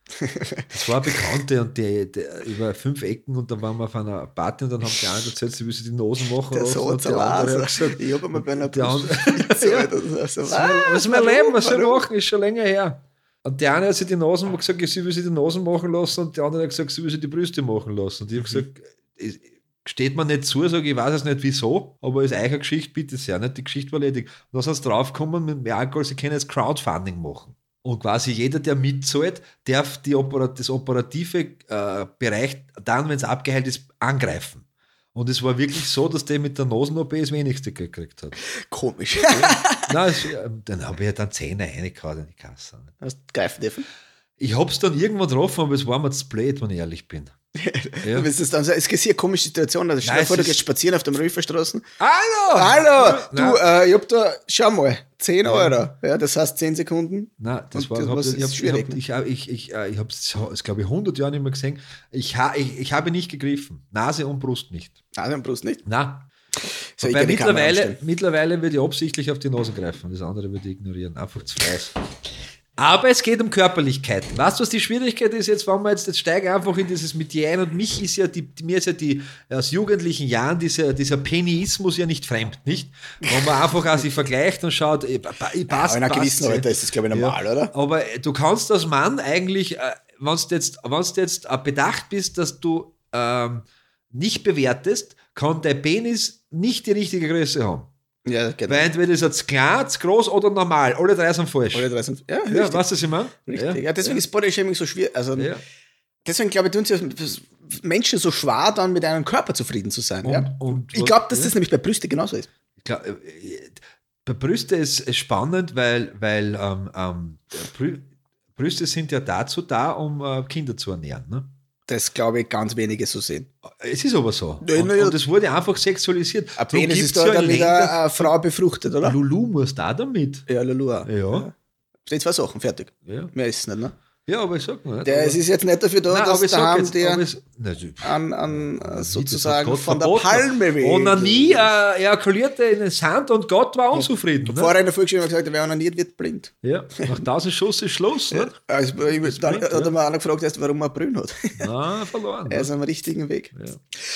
Das war Bekannte und die, die, über fünf Ecken und dann waren wir auf einer Party und dann haben die einen erzählt, sie müssen die Nosen machen der so und die andere gesagt, Ich habe mal bei einer der andere- ja, das ist so, was ist mein Leben, was soll ich machen, ist schon länger her. Und der eine hat sich die Nosen gesagt, sie will sich die Nosen machen lassen und der andere hat gesagt, sie will sich die Brüste machen lassen. Und ich habe gesagt, es- steht mir nicht zu, sage ich, weiß es nicht wieso, aber ist eure Geschichte, bitte sehr. Nicht? Die Geschichte war ledig. Und dann sind sie draufgekommen, mit mehr Alkohol, sie können jetzt Crowdfunding machen. Und quasi jeder, der mitzahlt, darf die Operat das operative äh, Bereich dann, wenn es abgeheilt ist, angreifen. Und es war wirklich so, dass der mit der Nosen-OP das wenigste gekriegt hat. Komisch. Nein, es, äh, dann habe ich ja dann Zähne reingehauen in die Kasse. Hast du greifen dürfen? Ich habe es dann irgendwann getroffen, aber es war mir zu blöd, wenn ich ehrlich bin. Ja. Es dann so, es ist eine komische Situation. Also stell dir vor, du gehst spazieren auf dem Röferstraßen. Hallo! Hallo! Du, äh, ich hab da, schau mal, 10 Euro. Ja, das heißt 10 Sekunden. Nein, das Und war das ich, ist hab, schwierig, ne? ich, ich, ich, ich, äh, ich habe es, glaube ich, 100 Jahre nicht mehr gesehen. Ich, ha, ich, ich habe nicht gegriffen. Nase und Brust nicht. Nein, am Brust nicht. Nein. So, Wobei mittlerweile, mittlerweile würde ich absichtlich auf die Nase greifen. Das andere würde ich ignorieren. Einfach zu weiß. Aber es geht um Körperlichkeiten. Weißt du, was die Schwierigkeit ist jetzt, wenn wir jetzt, jetzt steigen einfach in dieses mit dir ein und mich ist ja die, mir ist ja die aus jugendlichen Jahren dieser, dieser Pennyismus ja nicht fremd, nicht? Wenn man einfach auch sich vergleicht und schaut, eh, pa- pa- passt, Aber in passt, gewissen eh. Alter ist das, glaube ich, normal, Ja. oder? Aber äh, du kannst als Mann eigentlich, äh, wenn du jetzt, wenn's jetzt äh, bedacht bist, dass du ähm, nicht bewertest, kann dein Penis nicht die richtige Größe haben. Ja, genau. Weil entweder ist er zu klein, zu groß oder normal. Alle drei sind falsch. Alle drei sind, ja, ja, weißt du, was ich meine? richtig. Ja, deswegen ist Bodyshaming so schwierig. Also, Ja. deswegen glaube ich, tun sich Menschen so schwer, dann mit einem Körper zufrieden zu sein. Und- ja? und ich glaube, dass ja. das nämlich bei Brüste genauso ist. Glaub, äh, bei Brüste ist es spannend, weil, weil ähm, ähm, Brü Brüste sind ja dazu da, um äh, Kinder zu ernähren. Ne? Das glaube ich, ganz wenige so sehen. Es ist aber so. Ja, und, ja. und es wurde einfach sexualisiert. Ein Penis ist da ja dann wieder Länder- eine Frau befruchtet, oder? Lulu muss da damit. Ja, Lulu auch. Ja. Steht zwei Sachen, fertig. Ja, Mehr ist es nicht, ne? Ja aber ich sag mal. Der, es ist jetzt nicht dafür da, Nein, dass ich sag daheim jetzt, der du- an, an äh, sozusagen von der. Palme weht. Onanie äh, ejakulierte in den Sand und Gott war unzufrieden. Ne? Vorher in der Volksschule wir gesagt, wer onaniert, wird blind. Ja, nach 1000 Schuss ist Schluss. Ne? Also, ich, dann bringt, hat er mir einer gefragt, erst, warum er Brünn hat. Na, verloren. er Ne? ist am richtigen Weg. Ja.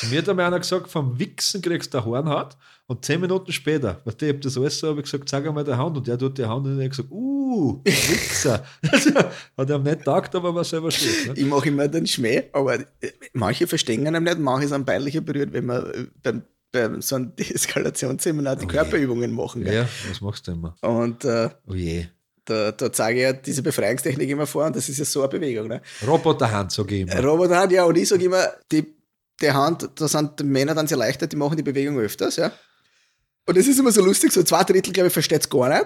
Mir hat einmal einer gesagt, vom Wichsen kriegst du eine Hornhaut und zehn Minuten später, weißt du, ich habe das alles so, habe ich gesagt, zeig einmal die Hand und der tut die Hand und er hat gesagt, uh, Wichser. Also, hat er ihm nicht gedacht, aber war selber schuld. Ne? Ich mache immer den Schmäh, aber äh, manche verstehen ihn nicht, manche sind peinlicher berührt, wenn wir äh, beim, beim so einem Deeskalationsseminar die Körperübungen machen. gell? Ja, was machst du immer? Und äh, Oh je. da, da zeige ich ja diese Befreiungstechnik immer vor und das ist ja so eine Bewegung. Ne? Roboterhand, sage ich immer. Roboterhand, ja, und ich sage immer, die, die Hand, da sind die Männer dann sehr leichter, die machen die Bewegung öfters, ja. Und es ist immer so lustig, so zwei Drittel, glaube ich, versteht es gar nicht.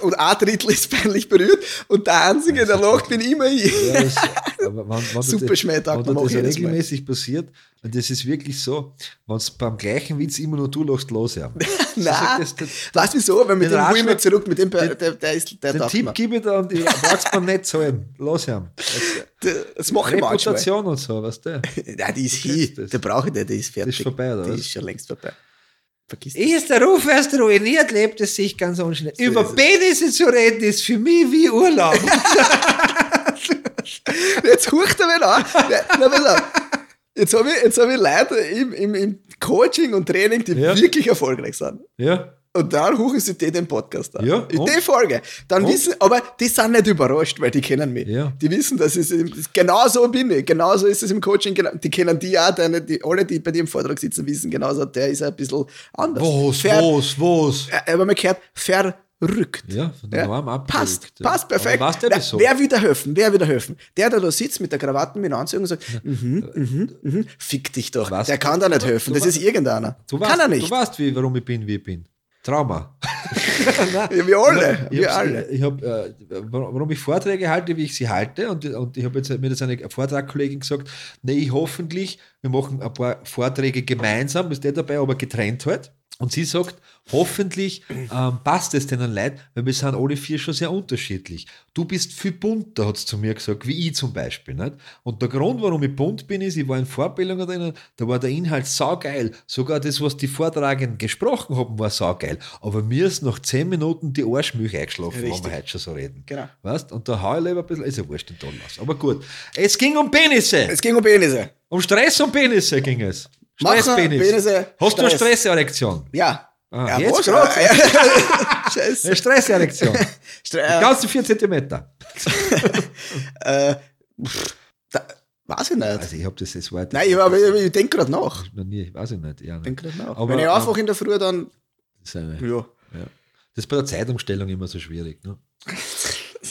Und ein Drittel ist peinlich berührt und der Einzige, der lacht, bin immer ich. Ja, das, aber wenn, wenn Super Schmähtag, wenn das Mal. regelmäßig passiert, und das ist wirklich so, wenn es beim gleichen Witz immer nur du lachst, los ja. Nein, das, das, weißt du wieso? Weil mit Den dem hol ich zurück, mit dem, den- der, der ist, der den Tipp mir. gebe ich dir und ich brauchst mir nicht zahlen. Los ja. Das, mache ich manchmal. Reputation und so, weißt du? Nein, die ist das. Die brauche ich nicht, die ist fertig. ist vorbei, oder Die ist schon längst vorbei. Vergiss Ist der Ruf erst ruiniert, lebt es sich ganz unschnell. So Über. Penisse zu reden, ist für mich wie Urlaub. Jetzt hucht er wieder an. Ja, na, pass auf. Jetzt habe ich, jetzt hab ich Leute im, im, im Coaching und Training, die Ja. wirklich erfolgreich sind. ja. Und dann huchen sie die den Podcast an. Ja, In und? die Folge. Dann Und? wissen, aber die sind nicht überrascht, weil die kennen mich. Ja. Die wissen, dass es genau so bin ich. Genauso ist es im Coaching. Die kennen die auch, deine, die, alle, die bei dir im Vortrag sitzen, wissen genauso, der ist ein bisschen anders. Was, Ver, was, was? Äh, Aber man gehört verrückt. Ja, von der Norm abgerückt. Passt, ja. passt perfekt. Aber weißt du, wer, da helfen? Wer da helfen? Der, der da sitzt mit der Krawatte, mit der Anzug und sagt, mhm, mhm, mhm, fick dich doch. weißt der kann da nicht helfen. Das ist irgendeiner. Du kann weißt, er nicht. Du weißt, wie, warum ich bin, wie ich bin. Trauma. Ja, wir alle. Ich wir alle. Ich hab, äh, warum ich Vorträge halte, wie ich sie halte, und, und ich habe jetzt mir das eine Vortragkollegin gesagt, nee, ich hoffentlich, wir machen ein paar Vorträge gemeinsam, ist der dabei, aber getrennt halt. Und sie sagt, hoffentlich ähm, passt es denen leid, weil wir sind alle vier schon sehr unterschiedlich. Du bist viel bunter, hat sie zu mir gesagt, wie ich zum Beispiel. Nicht? Und der Grund, warum ich bunt bin, ist, ich war in Vorbildungen drinnen, da war der Inhalt saugeil. Sogar das, was die Vortragenden gesprochen haben, war saugeil. Aber mir ist nach zehn Minuten die Arschmilch eingeschlafen, wenn wir heute schon so reden. Genau. Weißt? Und da hau ich lieber ein bisschen, ist ja wurscht, den Ton aus. Aber gut. Es ging um Penisse. Es ging um Penisse. Um Stress und Penisse ging es. Stresspenis. Penisse, Hast du eine Stress. Stresserektion? Ja. Ah, ja, jetzt grad? Scheiße. Eine Stresserektion. Stre- Ganze 4 Zentimeter. äh, pff, da, weiß ich nicht. Also ich habe das, das war Nein, ich, aber ich, ich denke gerade nach. noch nie, weiß ich nicht. Ja, Ich denke gerade nach. Aber- Wenn ich einfach in der Früh dann, das, ist eine, ja, ja. das ist bei der Zeitumstellung immer so schwierig. Ne?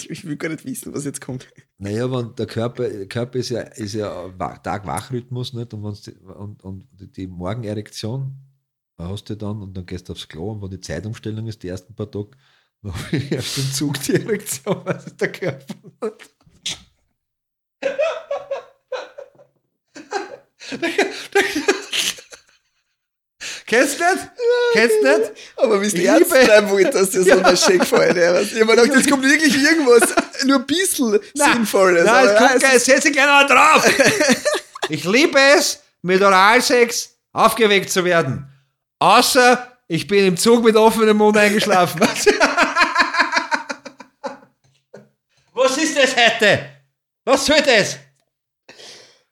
Ich will gar nicht wissen, was jetzt kommt. Naja, wenn der Körper, der Körper ist ja, ist ja Wa- Tag-Wach-Rhythmus nicht? Und, die, und, und die Morgenerektion hast du dann und dann gehst du aufs Klo und wenn die Zeitumstellung ist, die ersten paar Tage, ich erst im Zug die Erektion, was ist der Körper hat. Kennst du nicht? Kennst du nicht? Aber wie du Ich ernst liebe- bleiben wollt, dass dir so ein Schick gefallen ja. Ich habe mir gedacht, jetzt kommt wirklich irgendwas, nur ein bisschen Sinnvolles. Nein, aber es kommt ja, gleich, setz dich gleich noch drauf. ich liebe es, mit Oralsex aufgeweckt zu werden. Außer ich bin im Zug mit offenem Mund eingeschlafen. Was ist das heute? Was soll das?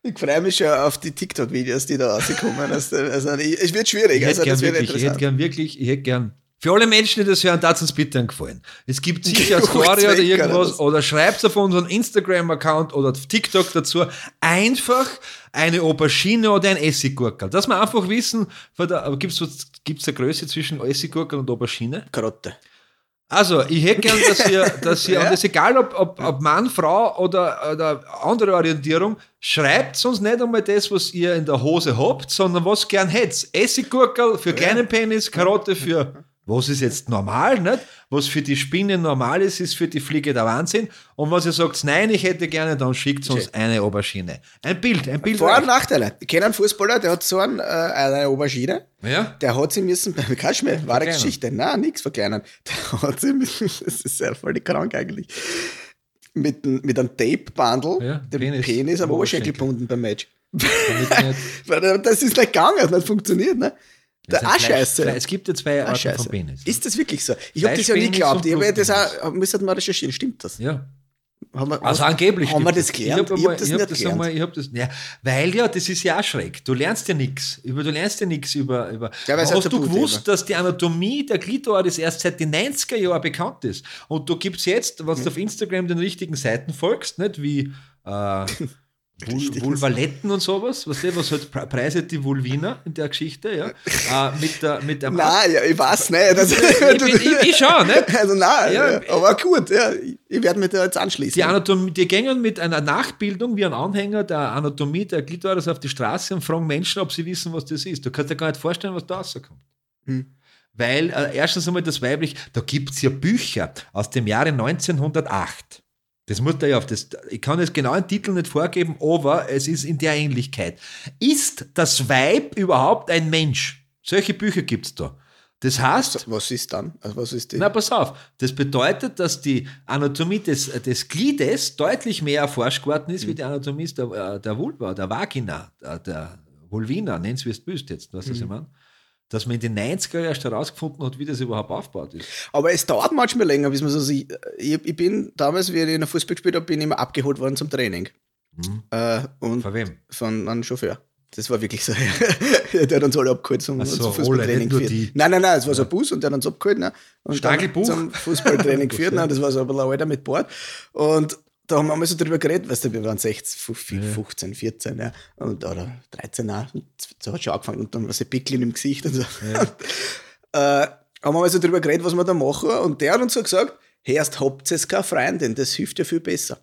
Ich freue mich schon auf die TikTok-Videos, die da rauskommen. Also, also, es wird schwierig, Ich hätte also gern wirklich, ich hätte gern wirklich, ich hätte gern. Für alle Menschen, die das hören, tat uns bitte einen Gefallen. Es gibt sicher eine Story oder irgendwas oder? oder schreibt auf unseren Instagram-Account oder TikTok dazu einfach eine Aubergine oder ein Essiggurkel. Dass wir einfach wissen, gibt es gibt's eine Größe zwischen Essiggurkel und Aubergine? Karotte. Also, ich hätte gern, dass ihr, dass ihr Ja. und das ist egal, ob, ob, ob Mann, Frau oder, oder andere Orientierung, schreibt uns nicht einmal das, was ihr in der Hose habt, sondern was gern hättet. Essiggurkel für kleinen Penis, Karotte für was ist jetzt normal, nicht? Was für die Spinne normal ist, ist für die Fliege der Wahnsinn. Und was ihr sagt, nein, ich hätte gerne, dann schickt uns eine Aubergine. Ein Bild, ein Bild. Vor- und. Nachteile. Ich kenne einen Fußballer, der hat so einen, äh, eine Aubergine. Ja? Der hat sie müssen, kannst du mir, wahre. Geschichte, nein, nichts verkleinern. Der hat sie müssen, das ist sehr voll krank eigentlich, mit, mit einem Tape-Bundle Ja, den Penis Penis, am Oberschenkel gebunden beim Match. Weil Das ist nicht gegangen, hat nicht funktioniert, ne? Der scheiße. Fleisch- Es gibt ja zwei Arten scheiße. von Penis. Ist das wirklich so? Ich habe das ja nie geglaubt. Ich habe das auch, müsste mal recherchieren. Stimmt das? Ja. Wir, Also angeblich. Haben wir das gelernt? Ich habe Ich hab das hab nicht das gelernt. einmal, ich hab das, ja, weil ja, das ist ja auch schräg. Du lernst ja nichts. Über, du lernst ja nichts über. über Ja, Hast du gewusst, dass die Anatomie der Klitoris erst seit den 90er Jahren bekannt ist? Und du gibst jetzt, wenn du auf Instagram den richtigen Seiten folgst, nicht wie äh, Vul Vulvaletten und sowas, weißt du, was halt pre- preiset die Vulvina in der Geschichte, ja? äh, mit, der, mit einem Nein, ja, ich weiß nicht. Also, ich, bin, ich, ich schau, nicht? also nein, Ja, aber gut, ja, ich, werde mich da jetzt anschließen. Die Anatomie, die gehen mit einer Nachbildung wie ein Anhänger der Anatomie der Klitoris auf die Straße und fragen Menschen, ob sie wissen, was das ist. Du kannst dir gar nicht vorstellen, was da rauskommt. Hm. Weil äh, erstens einmal das weiblich, da gibt es ja Bücher aus dem Jahre 1908. Das muss da ja auf das, ich kann jetzt genau den Titel nicht vorgeben, aber es ist in der Ähnlichkeit. Ist das Weib überhaupt ein Mensch? Solche Bücher gibt es da. Das heißt, was ist dann? Also was ist die? na, pass auf. Das bedeutet, dass die Anatomie des, des Gliedes deutlich mehr erforscht worden ist, wie die Anatomie der, äh, der Vulva, der Vagina, der, der Vulvina, nenn's wie es bist jetzt, weißt du, was ich meine? Dass man in den 90er erst herausgefunden hat, wie das überhaupt aufgebaut ist. Aber es dauert manchmal länger, bis man so sieht. Ich, ich bin damals, wie ich in der Fußball gespielt habe, bin ich immer abgeholt worden zum Training. Äh, und Von wem? von einem Chauffeur. Das war wirklich so. der hat uns alle abgeholt zum, so, zum Fußballtraining geführt. Nein, nein, nein, es war so ein Bus und der hat uns abgeholt. Ne? Und Stagelbuch? zum Fußballtraining geführt. Ne? Das war so ein bisschen Alter mit Bord. Und da haben wir mal so drüber geredet, weißt du, wir waren 16, 15, 14, ja. Und, oder 13, auch. Und so hat schon angefangen und dann war so ein Pickeln im Gesicht und so. äh, haben wir mal so drüber geredet, was wir da machen. Und der hat uns so gesagt, hey, erst habt ihr keine Freundin, das hilft ja viel besser.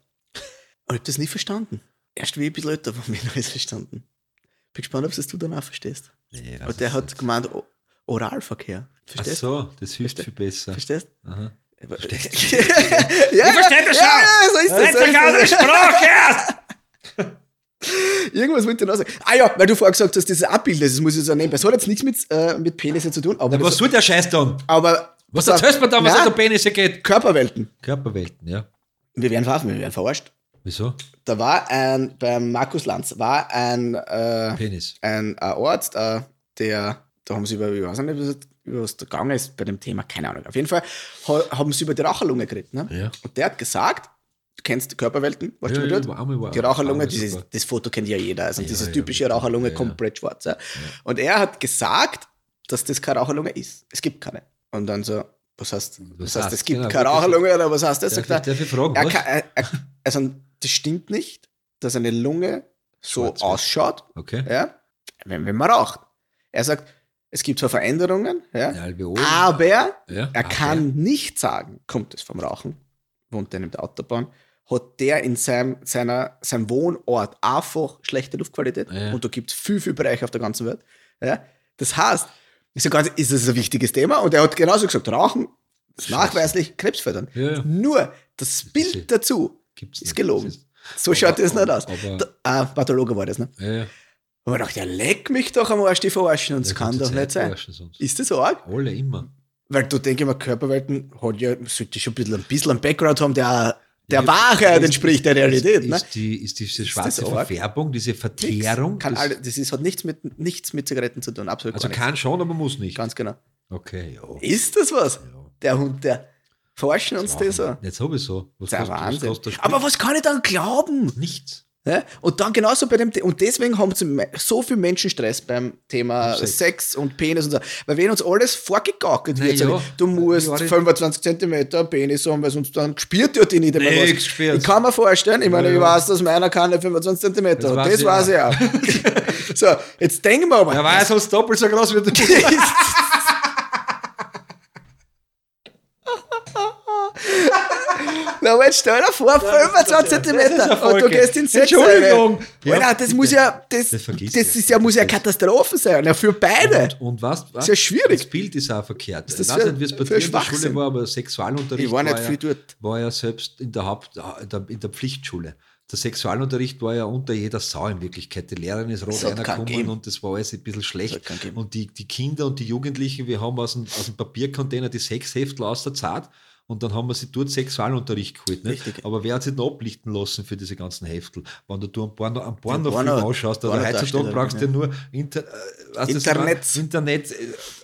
Und ich hab das nie verstanden. Erst wie ich ein bisschen älter war, habe ich das verstanden. Bin gespannt, ob das du dann auch verstehst. Nee, Und der hat gemeint, Oralverkehr. Ach Verstehst so, das hilft Versteh- viel besser. Verstehst Aha. Ja, ja, ja, versteht das ja, ja, so ist das. So ist das. Sprache erst! Irgendwas wollte ich noch sagen. Ah ja, weil du vorher gesagt hast, dieses Abbild, das muss ich so nehmen. Das hat jetzt nichts mit, äh, mit Penisse zu tun, aber, Was das, soll der Scheiß dann? aber Was erzählst du da, was nein, der Penisse geht? Körperwelten. Körperwelten, ja. Wir werden verarfen, wir werden verarscht. Wieso? Da war ein, beim Markus Lanz, war ein, äh, Penis. ein, ein Arzt, äh, der, da haben sie über, ich weiß nicht, was- was da gegangen ist bei dem Thema, keine Ahnung. Auf jeden Fall ha, haben sie über die Raucherlunge geredet. Ne? Ja. Und der hat gesagt, du kennst die Körperwelten, weißt Ja, du, wie ja, dort? Die Raucherlunge, dieses, das Foto kennt ja jeder, also Ja, diese ja, typische Raucherlunge, komplett schwarz. Und er hat gesagt, dass das keine Raucherlunge ist. Es gibt keine. Und dann so, was heißt, was heißt heißt, es gibt genau, keine. Raucherlunge oder was heißt das? Darf Sagt ich, fragen, er was? kann, er, er, also das stimmt nicht, dass eine Lunge so Schwarz ausschaut, Okay. ja, wenn, wenn man raucht. Er sagt, es gibt zwar Veränderungen, ja, Alveol. aber ja, er aber- kann nicht sagen, kommt es vom Rauchen, wohnt er in der Autobahn, hat der in seinem, seiner, seinem Wohnort einfach schlechte Luftqualität Ja. und da gibt es viel, viel Bereiche auf der ganzen Welt. Ja? Das heißt, ich so ganz, ist das ein wichtiges Thema? Und er hat genauso gesagt, Rauchen ist nachweislich krebsfördernd. Ja. Nur das Bild dazu Gibt's ist nicht. gelogen. Ist- So schaut das nicht aber- aus. aber- Da, ah, Pathologe war das, ne? Ja, ja. Und ich dachte, ja, leck mich doch am Arsch, die verarschen. Und Ja, kann doch nicht sein. Ist das arg? Alle immer. Weil du denke ich mal, Körperwelten hat ja, sollte schon ein bisschen, ein bisschen einen Background haben, der der Ja, Wahrheit ist- entspricht der Realität. Ist, ne? ist, die, ist diese schwarze arg? Verfärbung, diese. Verteerung? Kann das, alle, das ist, hat nichts mit, nichts mit Zigaretten zu tun, absolut also kann schon, aber muss nicht. Ganz genau. Okay, ja. Ist das was? Ja. Der Hund, der forschen uns das so. Nicht sowieso. Was Der kostet- was Wahnsinn. kostet das Aber was kann ich dann glauben? Nichts. Ja? Und dann genauso bei dem, und deswegen haben so viel Menschenstress beim Thema Sex. Sex, und Penis und so. Weil wenn uns alles vorgegaukelt wird, ja. du musst Ja, das- 25 Centimeter Penis haben, weil sonst dann spürt dort nicht einmal Nix was. Ich kann mir vorstellen, ich meine, Ja, ich weiß, dass meiner keine 25 Zentimeter Das hat. weiß Das ich weiß ich auch. so, jetzt denken wir aber. Er war ja sonst doppelt so groß wie du. Na, aber jetzt stell dir vor, 25 das ist Zentimeter ja und du gehst in Sex. Entschuldigung. Ja, Ja, das muss ja, das, Das das, ist ja, muss ja Katastrophe sein. Ja, für beide. Und, und was? was? Ist ja schwierig. Das Bild ist auch verkehrt. Ist das ich weiß für- nicht, wie es bei dir in der? Schule war, aber Sexualunterricht Ich war nicht ja, viel dort. war ja selbst in der Haupt, in der, Pflichtschule. Der Sexualunterricht war ja unter jeder Sau in Wirklichkeit. Die Lehrerin ist rot reingekommen und das war alles ein bisschen schlecht. Und die, die Kinder und die Jugendlichen, wir haben aus dem, aus dem Papiercontainer die Sexheftel aus der Zeit und dann haben wir sie dort Sexualunterricht geholt. Richtig. Aber wer hat sich noch ablichten lassen für diese ganzen Heftel? Wenn du einen Porno, einen Porno Porno- ausschaust, oder heutzutage brauchst du ja. nur Inter, äh, Internet. meine? Internet äh,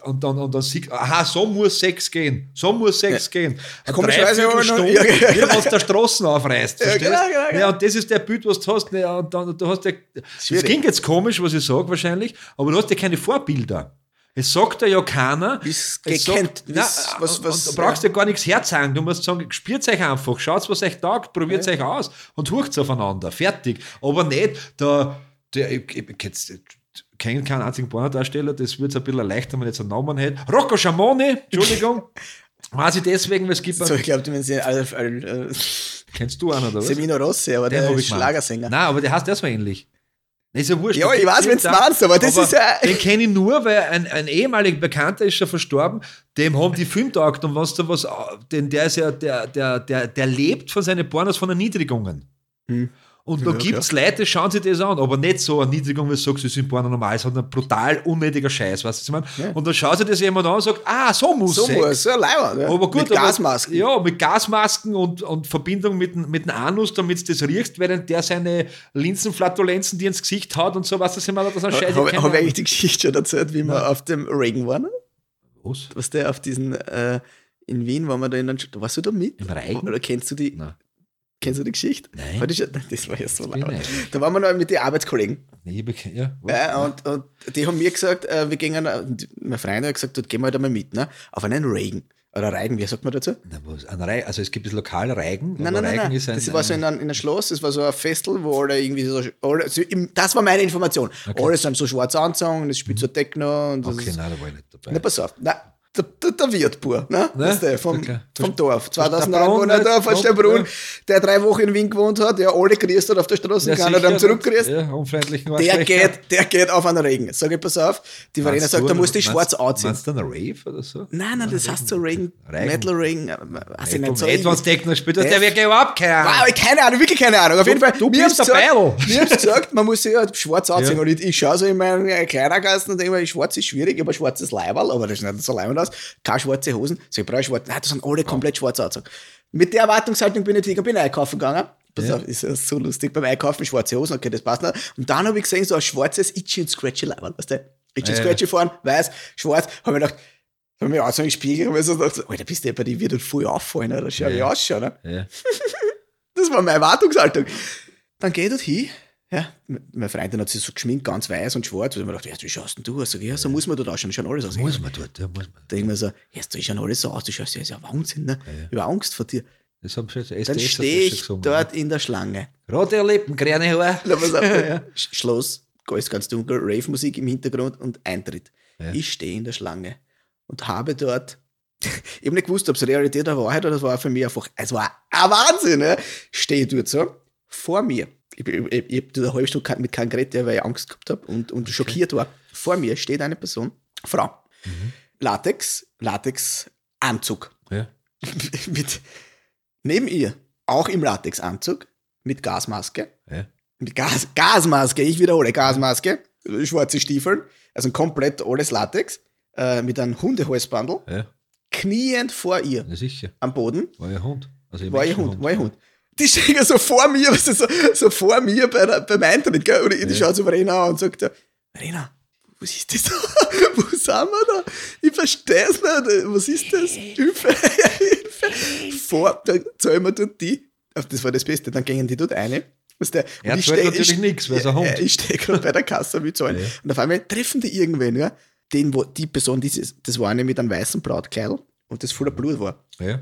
und dann, und dann siehst aha, so muss Sex gehen, so muss Sex gehen. Eine Komischerweise aber noch- ja, ja, wie was der Straßen aufreißt. Ja, genau, genau, genau. Ja, und das ist der Bild, was du hast. Ja, und dann, du hast ja, das klingt jetzt komisch, was ich sage wahrscheinlich, aber du hast ja keine Vorbilder. Es sagt dir ja keiner. Es gekannt, Nein, was- was- und du brauchst ja gar nichts herzeigen. Du musst sagen, spürt euch einfach, schaut, was euch taugt, probiert euch aus und hurcht aufeinander. Fertig. Aber nicht der, der ich, ich, jetzt, kenne keinen einzigen Pornodarsteller, das wird es ein bisschen erleichtern, wenn ich jetzt einen Namen hätte. Rocco Schamoni, Entschuldigung. Weiß ich deswegen, weil es gibt. So, ich glaube, du meinst ja, also, äh, Kennst du einen oder was? Semino Rossi, aber der hab ist. Schlagersänger. Nein, aber der heißt der so ähnlich. Nee, ist ja wurscht. Ja, ich weiß, wenn's irgendeinen- meinst, aber das ist ja- Den kenne ich nur, weil ein, ein ehemaliger Bekannter ist schon verstorben, dem haben die Film taugt und was da was, denn der ist ja, der, der, der, der lebt von seinen Pornos von Erniedrigungen. Und da Ja, gibt es Leute, die schauen sich das an, aber nicht so Erniedrigung, wie du sagst, sie sind Porno normal, sondern brutal unnötiger Scheiß, weißt du, was ich meine? Und dann schaut sich das jemand an und sagt, ah, so muss So Sex. muss, so Leiber. Ja. Aber gut, Mit aber- Gasmasken. Ja, mit Gasmasken und, und Verbindung mit, mit dem Anus, damit du das riechst, während der seine Linsenflatulenzen dir ins Gesicht haut und so, was das immer, das ist ein Scheiß. Habe ich hab ich eigentlich die Geschichte schon erzählt, wie wir auf dem Reagan waren? Was? Was der auf diesen, äh, in Wien waren wir da in einem, warst du da mit? Im Reigen? Oder kennst du die, Nein. Kennst du die Geschichte? Nein. War die schon, das war ja so nicht. Da waren wir noch mit den Arbeitskollegen hab- ja, Ja, und, und die haben mir gesagt, äh, wir gehen, mein Freund hat gesagt, dort gehen wir halt einmal mit, ne? Auf einen Reigen. Oder Reigen, wie sagt man dazu? Na, was, ein Rei- also es gibt das Lokal Reigen. Nein, nein, nein, Reigen nein. Ist ein, das war so in einem, in einem Schloss, das war so ein Festel, wo alle irgendwie so, alle, so im, das war meine Information. Alle sind so schwarz angezogen, es spielt so Techno und das Okay, ist, nein, da war ich nicht dabei. Na, pass auf, na, der, der, der Wirt pur, ne? Ne? Weißt du, vom, Okay. vom Dorf. 2000 der Brunn Einwohner da, von ja. der drei Wochen in Wien gewohnt hat, der alle grüßt hat auf der Straße, Ja, keiner dann zurückgrüßt. Ja, unfreundlichen Der geht, der geht auf einen Regen. Sag ich, pass auf, die Verena sagt, da musst du dich schwarz anziehen. Meinst du einen Rave oder so? Nein, nein, das heißt so Regen. Metal Regen, äh, weiß ich nicht, so Etwas irgendwie. Techno spielt, das Der- der wirklich überhaupt keine Ahnung. Wow, keine Ahnung, wirklich keine Ahnung. Auf jeden Fall, du mir bist der Beil. mir haben's gesagt, man muss sich halt schwarz anziehen. Ja. Und ich, schaue so in meinen Kleiderkasten und denke mir, schwarz ist schwierig, ein schwarzes Leiberl, aber das sieht nicht so leibend aus. Keine schwarze Hosen. So, ich brauche schwarz. Nein, das sind alle komplett schwarz angezogen. Mit der Erwartungshaltung bin ich natürlich, bin ich einkaufen gegangen. Pass Ja. ist ja so lustig. Beim Einkaufen schwarze Hosen, okay, das passt nicht. Und dann habe ich gesehen, so ein schwarzes Itchy und Scratchy Leiberl, weißt du? Itchy und Ja. Scratchy fahren, weiß, schwarz. Habe mir gedacht, habe mir auch so einen Spiegel, mir so gedacht, Alter, bist du bei die wird voll auffallen, oder? Schau, Ja. ausschauen, ne? Ja. Das war meine Erwartungshaltung. Dann geh ich dort hin. Ja, meine Freundin hat sich so geschminkt, ganz weiß und schwarz. Und ich mir gedacht, ja, wie schaust denn du aus? Sag ich, ja, so muss man dort ausschauen, schauen alles aus. Muss man dort, ja, muss man. Da denke ich mir so, ja, schauen alles so aus, du schaust ja, ist ja Wahnsinn, ne? Ich habe Angst vor dir. Das haben schon SDS Dann stehe das ich gesungen. dort in der Schlange. Rote Lippen, grüne Haare. Sch- Schloss, alles ganz dunkel, Rave-Musik im Hintergrund und Eintritt. Ja. Ich stehe in der Schlange und habe dort, ich habe nicht gewusst, ob es Realität oder Wahrheit oder es war für mich einfach, es war ein Wahnsinn, ne? Stehe dort so, vor mir, ich, ich, ich, ich habe eine halbe Stunde mit keinem geredet, weil ich Angst gehabt habe und, und schockiert war. Vor mir steht eine Person, Frau, Latex, Latex-Anzug Ja. mit, neben ihr, auch im Latexanzug, mit Gasmaske, Ja. mit Gas, Gasmaske, ich wiederhole, Gasmaske, schwarze Stiefel, also komplett alles Latex, äh, mit einem Hundehalsbandel, Ja, kniend vor ihr ja, sicher. am Boden, War ja Hund. Also war ihr Hund, war ihr Hund. Die stehen ja so vor mir, weißt du, so, so vor mir bei der, beim Eintritt, gell? Und ich, die schaut so Verena an und sagt, Verena, was ist das da? Wo sind wir da? Ich verstehe es nicht. Was ist das? Hilfe, Hilfe. Vor, da zahlen wir dort die. Ach, Das war das Beste. Dann gingen die dort eine. Weißt du, Er ich zahlt steh- natürlich ich- nichts, weil ein Hund. Ja, Ich stehe gerade bei der Kasse, will zahlen. Ja. Und auf einmal treffen die irgendwen, ja? Den, wo, die Person, dieses, das war eine mit einem weißen Brautkleidl und das voller Blut war. Ja.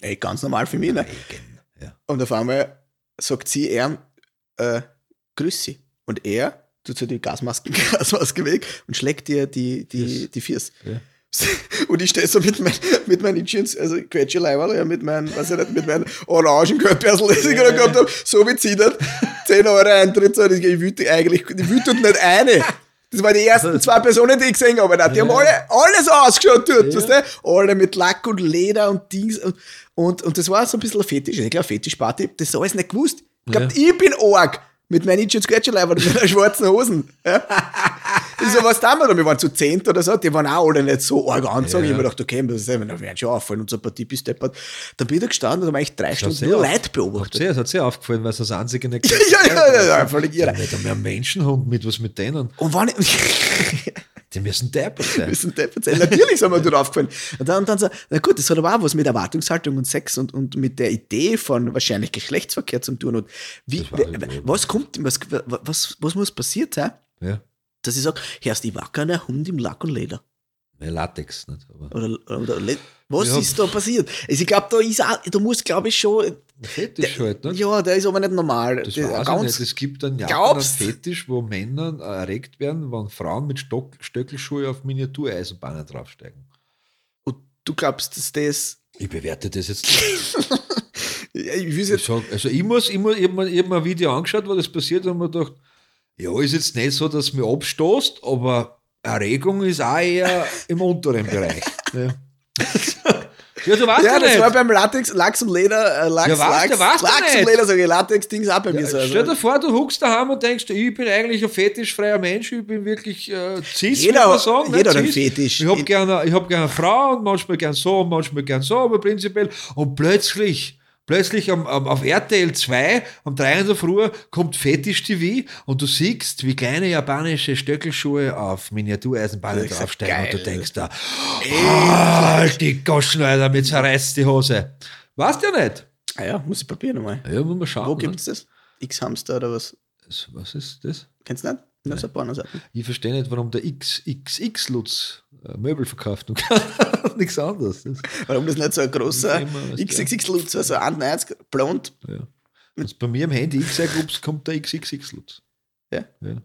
Ey, ganz normal für mich, ne? Ja. Und auf einmal sagt sie ihm, äh, grüß sie. Und er tut so die Gasmasken, Gasmaske weg und schlägt ihr die, die, Yes. die Füße. Ja. Und ich stehe so mit, mein, mit meinen Jeans, also Quetscheleiberl, ja, mit meinen, weiß ich nicht, mit meinen orangen Köppersel, die ich gerade gehabt habe, so bezittert, 10 Euro Eintritt, ich wüte eigentlich, ich wüte nicht eine. Das waren die ersten zwei Personen, die ich gesehen habe. Die haben alle, alles ausgeschaut dort, weißt du? Alle mit Lack und Leder und Dings. Und, und, und das war so ein bisschen ein Fetisch. Ich glaube, Fetischparty, das ist alles nicht gewusst. Ich glaube, ich bin arg mit meinen Jeans Quetscheleiberl und meinen schwarzen Hosen. So, was wir da? Wir waren zu zehnt oder so, die waren auch alle nicht so arg angezogen. Ja. Ich habe mir gedacht, okay, das wir werden schon auffallen und so ein paar Tipps deppert. Dann bin ich da gestanden und habe eigentlich drei Stunden nur Leute beobachtet. Hat sehr, hat sehr aufgefallen, weil es das einzige nicht Ja, ja, ja, ja, völlig irre. Nicht einmal ein Menschenhund mit, was mit denen? Und wann Die müssen deppert sein. müssen deppert sein. Natürlich sind wir dort aufgefallen. Und dann, dann so, na gut, das hat aber auch was mit Erwartungshaltung und Sex und, und mit der Idee von wahrscheinlich Geschlechtsverkehr zu tun. Und wie, was kommt, was, was, was muss passiert sein, Ja. Dass ich sage, hörst die wackerne Hund im Lack und Leder? Ja, Latex, nicht? Aber Oder, oder Le- was Ja. ist da passiert? Also ich glaube, da ist auch, da muss, glaube ich, schon. Fetisch halt, ne? Ja, der ist aber nicht normal. Das Der- weiß ich ganz- nicht. Es gibt einen Japan? Fetisch, wo Männer erregt werden, wenn Frauen mit Stock, Stöckelschuhe auf Miniatureisenbahnen draufsteigen. Und du glaubst, dass das. Ich bewerte das jetzt nicht. Ich Ich sag, also ich muss, ich, muss, ich habe mir, ich hab mir ein Video angeschaut, wo das passiert und mir gedacht, ja, ist jetzt nicht so, dass mir abstoßt, aber Erregung ist auch eher im unteren Bereich. Ja, ja du weißt Ja, ja, das nicht. war beim Latex, Lachs und Leder, äh, Lachs, Ja, du, Lachs, du Lachs und. Leder, sage ich, Latex-Dings auch bei mir so. Stell Also, dir vor, du huckst daheim und denkst, ich bin eigentlich ein fetischfreier Mensch, ich bin wirklich äh, cis, Jeder- würde man sagen. jeder hat einen. Fetisch. Ich habe gerne hab gern eine Frau und manchmal gern so und manchmal gern so, aber prinzipiell. Und plötzlich, plötzlich am, am, auf RTL 2 um 3 in der Früh kommt Fetisch TV und du siehst, wie kleine japanische Stöckelschuhe auf Miniatureisenbahnen draufsteigen und du denkst da, halt die Goschen, Alter, mir zerreißt die Hose. Weißt du ja nicht. ah ja, muss ich probieren nochmal. Ja, muss man schauen. Wo gibt es das? X-Hamster oder was? Das- Was ist das? Kennst du nicht? Das ist. Ich verstehe nicht, warum der XXX-Lutz Möbel verkauft und nichts anderes. Das, Warum das nicht so ein großer XXX-Lutz, also 91, blond. ja. also bei mir im Handy X eingibst, kommt der XXX-Lutz. Ja? ja.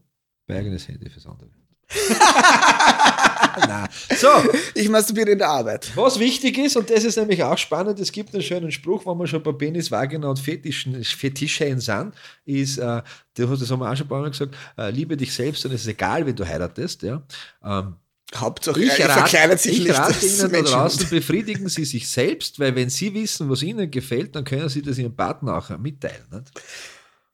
Mein eigenes Handy fürs andere. Nein. So, Ich masturbiere in der Arbeit. was wichtig ist, und das ist nämlich auch spannend, es gibt einen schönen Spruch, wenn wir schon bei Penis, Vagina und Fetischen, Fetischeien sind, ist, äh, das das haben wir auch schon ein paar Mal gesagt, äh, liebe dich selbst und es ist egal, wen du heiratest. Ja? Ähm, Hauptsache, ich er rate, verkleinert sich ich nicht. rate Ihnen da draußen, befriedigen Sie sich selbst, weil wenn Sie wissen, was Ihnen gefällt, dann können Sie das Ihrem Partner auch mitteilen. Nicht?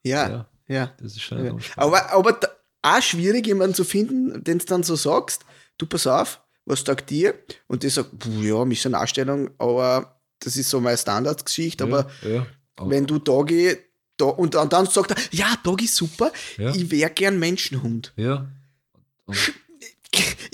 Ja, Ja. ja. Das ist schon ja. Aber, aber da, auch schwierig, jemanden zu finden, den du dann so sagst, du pass auf, was sagt dir? Und die sagt, "Puh, ja, Missionarstellung, aber das ist so meine Standardgeschichte, aber ja, ja. Aber- wenn du Doggy, da, und, und dann sagt er, ja, Doggy super, Ja. ich wäre gern Menschenhund. ja. Und,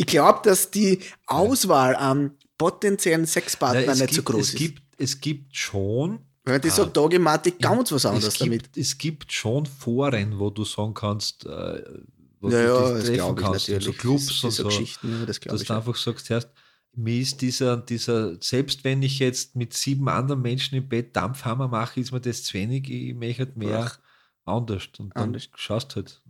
Ich glaube, dass die Auswahl an potenziellen Ja, Sexpartnern es, nicht gibt, so groß es, ist. gibt, es gibt schon Wenn die Ah. sagt, Doggy Matik, ganz was anderes es gibt, damit. Es gibt schon Foren, wo du sagen kannst, äh, wo Ja, du ja, dich das treffen ich kannst, natürlich. so Clubs Das- und so. Geschichten, ja, das dass ich. du einfach sagst, erst, mir ist dieser, dieser, selbst wenn ich jetzt mit sieben anderen Menschen im Bett Dampfhammer mache, ist mir das zu wenig, ich möchte halt mehr Ach. anders. Und dann Anders. schaust halt.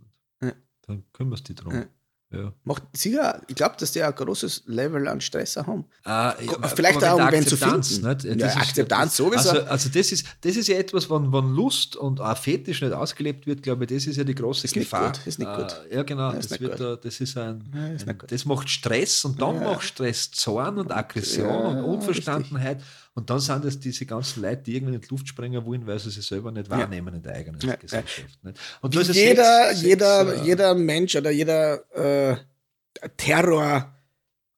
Ja. Dann kümmerst du dich drum. Ja. Ja. Macht sicher, ich glaube, dass die ein großes Level an Stress haben. Äh, Vielleicht auch, um mit der wen zu finden. Nicht? Ja, Das ist- Akzeptanz sowieso. Also, also das, ist, das ist ja etwas, wenn, wenn Lust und auch Fetisch nicht ausgelebt wird, glaube ich, das ist ja die große Ist nicht Gefahr. gut, ist nicht gut. Äh, ja, genau. Ja, das, ist nicht wird gut. da, das ist ein, Ja, ist ein nicht das macht Stress und dann Ja. macht Stress Zorn und Aggression Ja, und Unverstandenheit. Und dann sind es diese ganzen Leute, die irgendwie in die Luft springen wollen, weil sie sich selber nicht wahrnehmen in der eigenen Ja, ja. Gesellschaft. Nicht? Und ja jeder, Sex- jeder, Sex, äh, jeder Mensch oder jeder äh, Terror,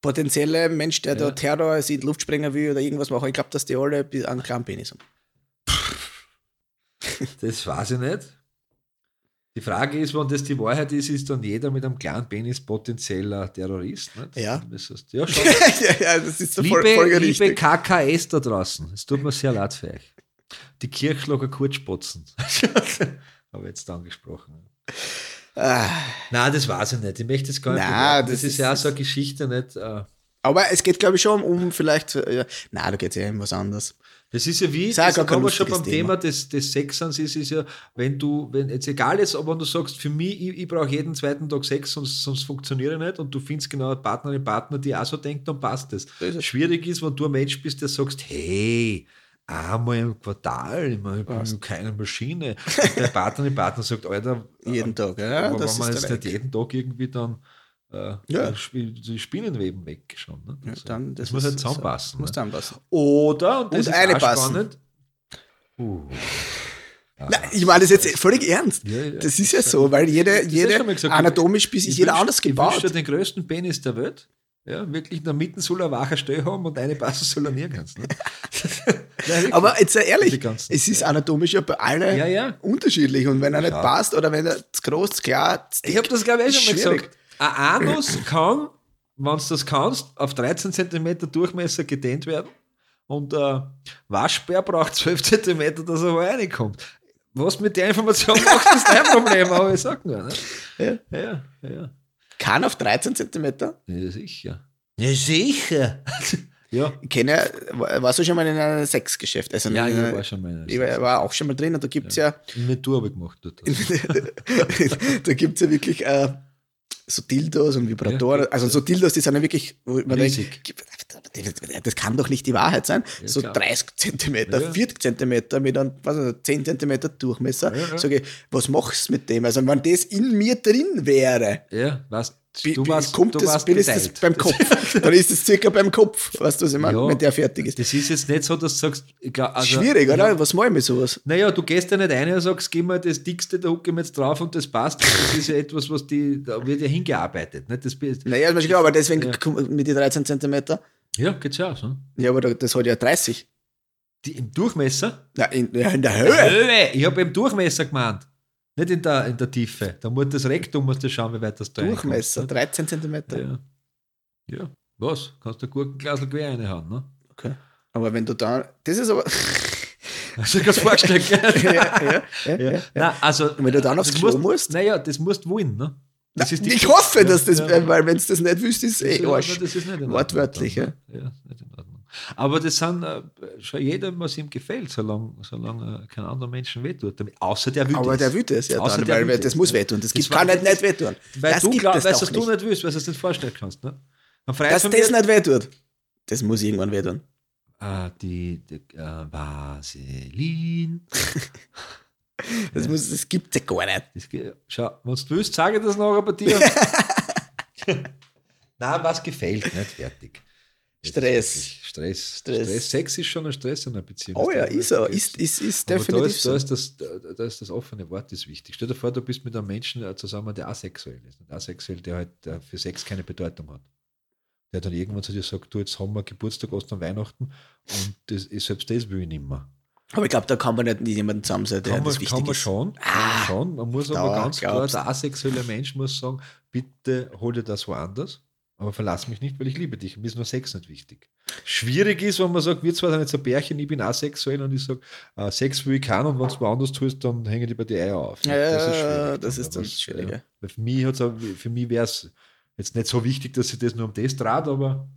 potenzielle Mensch, der Ja. da Terror in die Luft sprengen will oder irgendwas machen, ich glaube, dass die alle einen kleinen Penis haben. Das weiß ich nicht. Die Frage ist, wenn das die Wahrheit ist, ist dann jeder mit einem kleinen Penis potenzieller Terrorist. Nicht? Ja. Das heißt, ja, schon. ja, ja, das ist so liebe, voll, liebe. KKS da draußen, es tut mir sehr leid für euch. Die Kirchschlager Kurzspotzen. Habe ich jetzt angesprochen. Ah, Nein, das weiß ich nicht. Ich möchte das gar nicht. Nein, das das, ist ja auch so eine Geschichte, nicht? äh, aber es geht, glaube ich, schon um vielleicht. Äh, nein, da geht es ja um was anderes. Das ist ja wie, das haben wir schon beim Thema des, des Sexens, ist, ist ja, wenn du, wenn jetzt egal ist, aber wenn du sagst, für mich, ich, ich brauche jeden zweiten Tag Sex, sonst, sonst funktioniert er nicht und du findest genau eine Partnerin, Partner, die auch so denkt, dann passt das. Es. Schwierig ist, wenn du ein Mensch bist, der sagst, hey, einmal im Quartal, ich meine, ich bin keine Maschine. Und der Partnerin, Partner sagt, Alter, Jeden Tag, ja. aber das wenn man ist jetzt nicht jeden Tag irgendwie dann äh, Ja. die Spinnenweben weg schon. Ne? Ja, dann, das, das muss halt so. zusammenpassen. Muss ne? Oder, und das Und ist eine spannend. Uh. Nein, ich meine das jetzt völlig ernst. Ja, ja. Das ist ja so, weil jede, jede anatomisch bis Ich jeder wünsch- anders Ich wünsche gebaut. dir den größten Penis der Welt. Ja, wirklich in der Mitte soll er wacher Stell haben und eine passen soll er nirgends. Ne? Nein. Aber jetzt sei ehrlich, ganzen- es ist anatomisch ja bei allen Ja, ja. unterschiedlich und wenn er nicht Ja. passt oder wenn er zu groß, zu klar, zu ich dick, habe das, glaube ich, eh schon mal gesagt. Ein Anus kann, wenn du das kannst, auf 13 cm Durchmesser gedehnt werden und ein Waschbär braucht 12 cm, dass er reinkommt. Was mit der Information macht, ist dein Problem, aber ich sag nur. Ne? Ja. Ja, ja. Kann auf 13 Zentimeter. Ja, sicher. Ja, sicher. ja. Ich kenne, warst du schon mal in einem Sexgeschäft? Also Ja, in ich einer- war schon mal. ich war, war auch schon mal drin und da gibt es ja, In Natur habe ich gemacht. Dort. da gibt es ja wirklich äh, so Dildos und Vibratoren. Ja. also so Dildos, die sind ja wirklich, wo man Riesig. denkt, das kann doch nicht die Wahrheit sein. Ja, so klar. 30 Zentimeter, Ja. 40 Zentimeter mit einem was weiß ich, 10 Zentimeter Durchmesser. Sage ich, was machst du mit dem? Also wenn das in mir drin wäre, Ja, weißt Bi- du, warst, kommt du das, warst bin ist das geteilt. beim Kopf. Dann ist es circa beim Kopf, weißt du, was ich meine, Ja. wenn der fertig ist. Das ist jetzt nicht so, dass du sagst, also, Schwierig, oder? Ja, Was mache ich mit sowas? naja, du gehst ja nicht rein und sagst, geh mal das dickste, da hucke ich mir jetzt drauf und das passt. Das ist ja etwas, was die, da wird ja hingearbeitet. Nicht? Das, Naja, ist mir schon klar, aber deswegen Ja. mit den 13 Zentimeter. ja, geht schon aus. Ne? Ja, aber da- das hat ja 30. Die, Im Durchmesser? Ja, in, ja, in der Höhe. Höhe! Ich habe im Durchmesser gemeint. Nicht in der, in der Tiefe. Da muss das Rektum musst du schauen, wie weit das da Durchmesser, reinkommt, 13 Zentimeter. ne? Ja. ja. Was? Kannst du Gurkenglasel quer reinhauen, ne? Okay. Aber wenn du da. Das ist aber. Hast du dir das vorgestellt? gell? ja, ja, ja, ja. Nein, also, Und wenn du dann aufs Klo musst- musst? Naja, das musst du wollen, ne? Die ich hoffe, dass das, weil wenn es das nicht wüsst, ist eh Arsch. Wortwörtlich, ja. Ja, ist nicht in Ordnung. Aber das sind äh, schon jedem, was ihm gefällt, solange, solange äh, kein anderer Menschen wehtut. Außer der will Aber es. der will das ja Außer dann, weil das das, muss wehtun. Das, gibt, kann nicht nicht wehtun. Weil das du glaubst, es dass du nicht. willst, weil du es nicht vorstellen kannst. Ne? Dass das nicht wehtut. Das muss irgendwann wehtun. Ah, die, die äh, Vaseline. Das, muss, das gibt es ja gar nicht. Das, schau, wenn du willst, sage ich das nachher bei dir. Nein, was gefällt, nicht fertig. Stress. Stress. Stress. Stress. Sex ist schon ein Stress in einer Beziehung. Oh ja, ist vergessen. Ist, ist, ist Aber da definitiv ist, da, ist das, da, ist das offene Wort das wichtig. Stell dir vor, du bist mit einem Menschen äh, zusammen, der asexuell ist. Ein asexuell, der halt äh, für Sex keine Bedeutung hat. Der dann irgendwann zu dir sagt, du, jetzt haben wir Geburtstag, Ostern, Weihnachten und das, selbst das will ich nicht mehr. Aber ich glaube, da kann man nicht mit jemandem zusammen sein, der Kann man, das wichtig kann man schon, kann Ah, man schon. Man muss aber ganz klar, der asexuelle Mensch muss sagen, bitte hol dir das woanders, aber verlass mich nicht, weil ich liebe dich. Mir ist nur Sex nicht wichtig. Schwierig ist, wenn man sagt, wir zwar sind jetzt ein Pärchen, ich bin asexuell und ich sage, äh, Sex will ich keinen und wenn du woanders tust, dann hängen die bei dir Eier auf. Ja, schwierig das ist dann was, schwierig, äh, ja. Weil für mich, für mich wäre es jetzt nicht so wichtig, dass ich das nur um das draht, aber.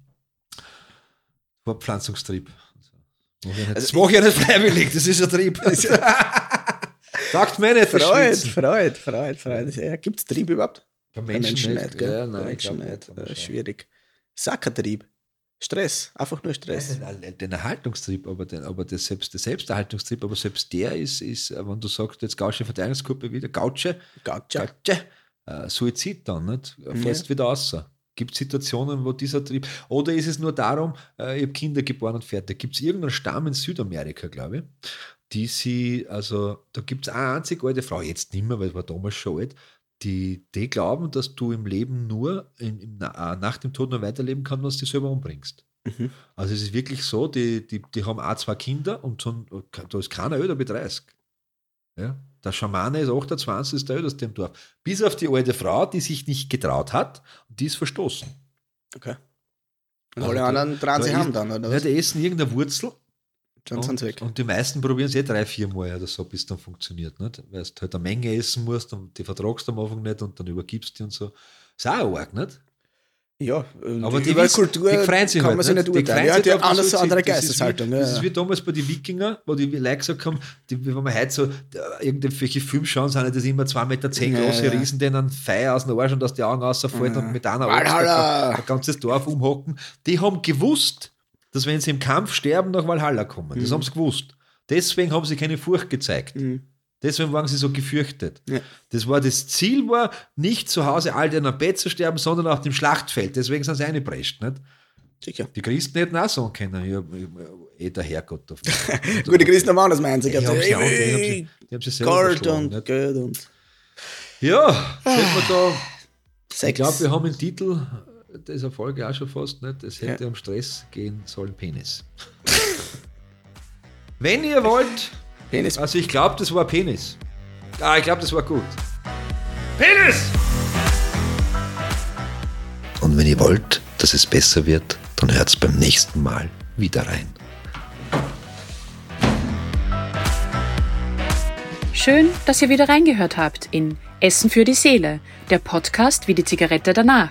Das ich, nicht- Also das mache ich ja nicht freiwillig, das ist ein Trieb. Sagt mir nicht, das Freud. Freud, Freud, Freud. Ja, Gibt es Trieb überhaupt? Bei Bei Menschen, nicht, gell? Ja, nein, Menschen ich glaub Äh, schwierig. Sackertrieb. Stress. Einfach nur Stress. Nein, Den, den Erhaltungstrieb, aber, den, aber das selbst, der Selbsterhaltungstrieb, aber selbst der ist, ist äh, wenn du sagst, jetzt Gautsche Verteidigungsgruppe wieder, Gautsche, Gotcha. Gautsche, äh, Suizid dann, nicht? Fällst wieder raus. Gibt es Situationen, wo dieser Trieb, oder ist es nur darum, äh, ich habe Kinder geboren und fertig. Gibt es irgendeinen Stamm in Südamerika, glaube ich, die sie, also da gibt es eine einzige alte Frau, jetzt nicht mehr, weil es war damals schon alt, die, die glauben, dass du im Leben nur in, im, Na- äh, nach dem Tod noch weiterleben kannst, wenn du dich selber umbringst. Mhm. Also es ist wirklich so, die, die, die haben auch zwei Kinder und so, da ist keiner älter wie 30. Ja? Der Schamane ist 28, ist der älteste im Dorf. Bis auf die alte Frau, die sich nicht getraut hat und die ist verstoßen. Okay. Und Also alle da- anderen sie ist- haben dann, oder Ja, was? die essen irgendeine Wurzel Dann sind sie weg. und die meisten probieren es eh drei, vier Mal oder so, bis es dann funktioniert. Nicht? Weil du halt eine Menge essen musst und die vertragst du am Anfang nicht und dann übergibst du die und so. Ist auch arg, nicht? Ja, Aber die, wissen- Kultur die freuen sich kann halt, man sich nicht Die urteilen. Ja, die haben den anders so andere Suizid. Das ist Geisteshaltung. Wie, ja, das ist ja. wie damals bei den Wikinger, wo die Leute gesagt haben, die, wenn wir heute so irgendwelche Filme schauen, sind das immer 2,10 Meter zehn Ja, große ja. Riesen, denen Feier aus dem Arsch und aus den Augen rausfallen und mit einer Axt ein ganzes Dorf umhocken. Die haben gewusst, dass wenn sie im Kampf sterben, nach Valhalla kommen. Das haben sie gewusst. Deswegen haben sie keine Furcht gezeigt. Mhm. Deswegen waren sie so gefürchtet. Ja. Das war das Ziel, war nicht zu Hause alt in einem Bett zu sterben, sondern auf dem Schlachtfeld. Deswegen sind sie eingeprescht. Nicht? Sicher. Die Christen hätten auch sagen können, ja, eh der Herrgott. Auf Gut, die Christen haben anders meinen. Sie haben gehabt, sie, auch- haben ey, sie, selber Gold und? Geld und Ja, wir da. Ich glaube, wir haben den Titel dieser Folge auch schon fast nicht. Es hätte um Stress gehen sollen, Penis. Wenn ihr wollt, Penis. also ich glaube, das war Penis. Ah, ich glaube, das war gut. Penis! Und wenn ihr wollt, dass es besser wird, dann hört's beim nächsten Mal wieder rein. Schön, dass ihr wieder reingehört habt in Essen für die Seele, der Podcast wie die Zigarette danach.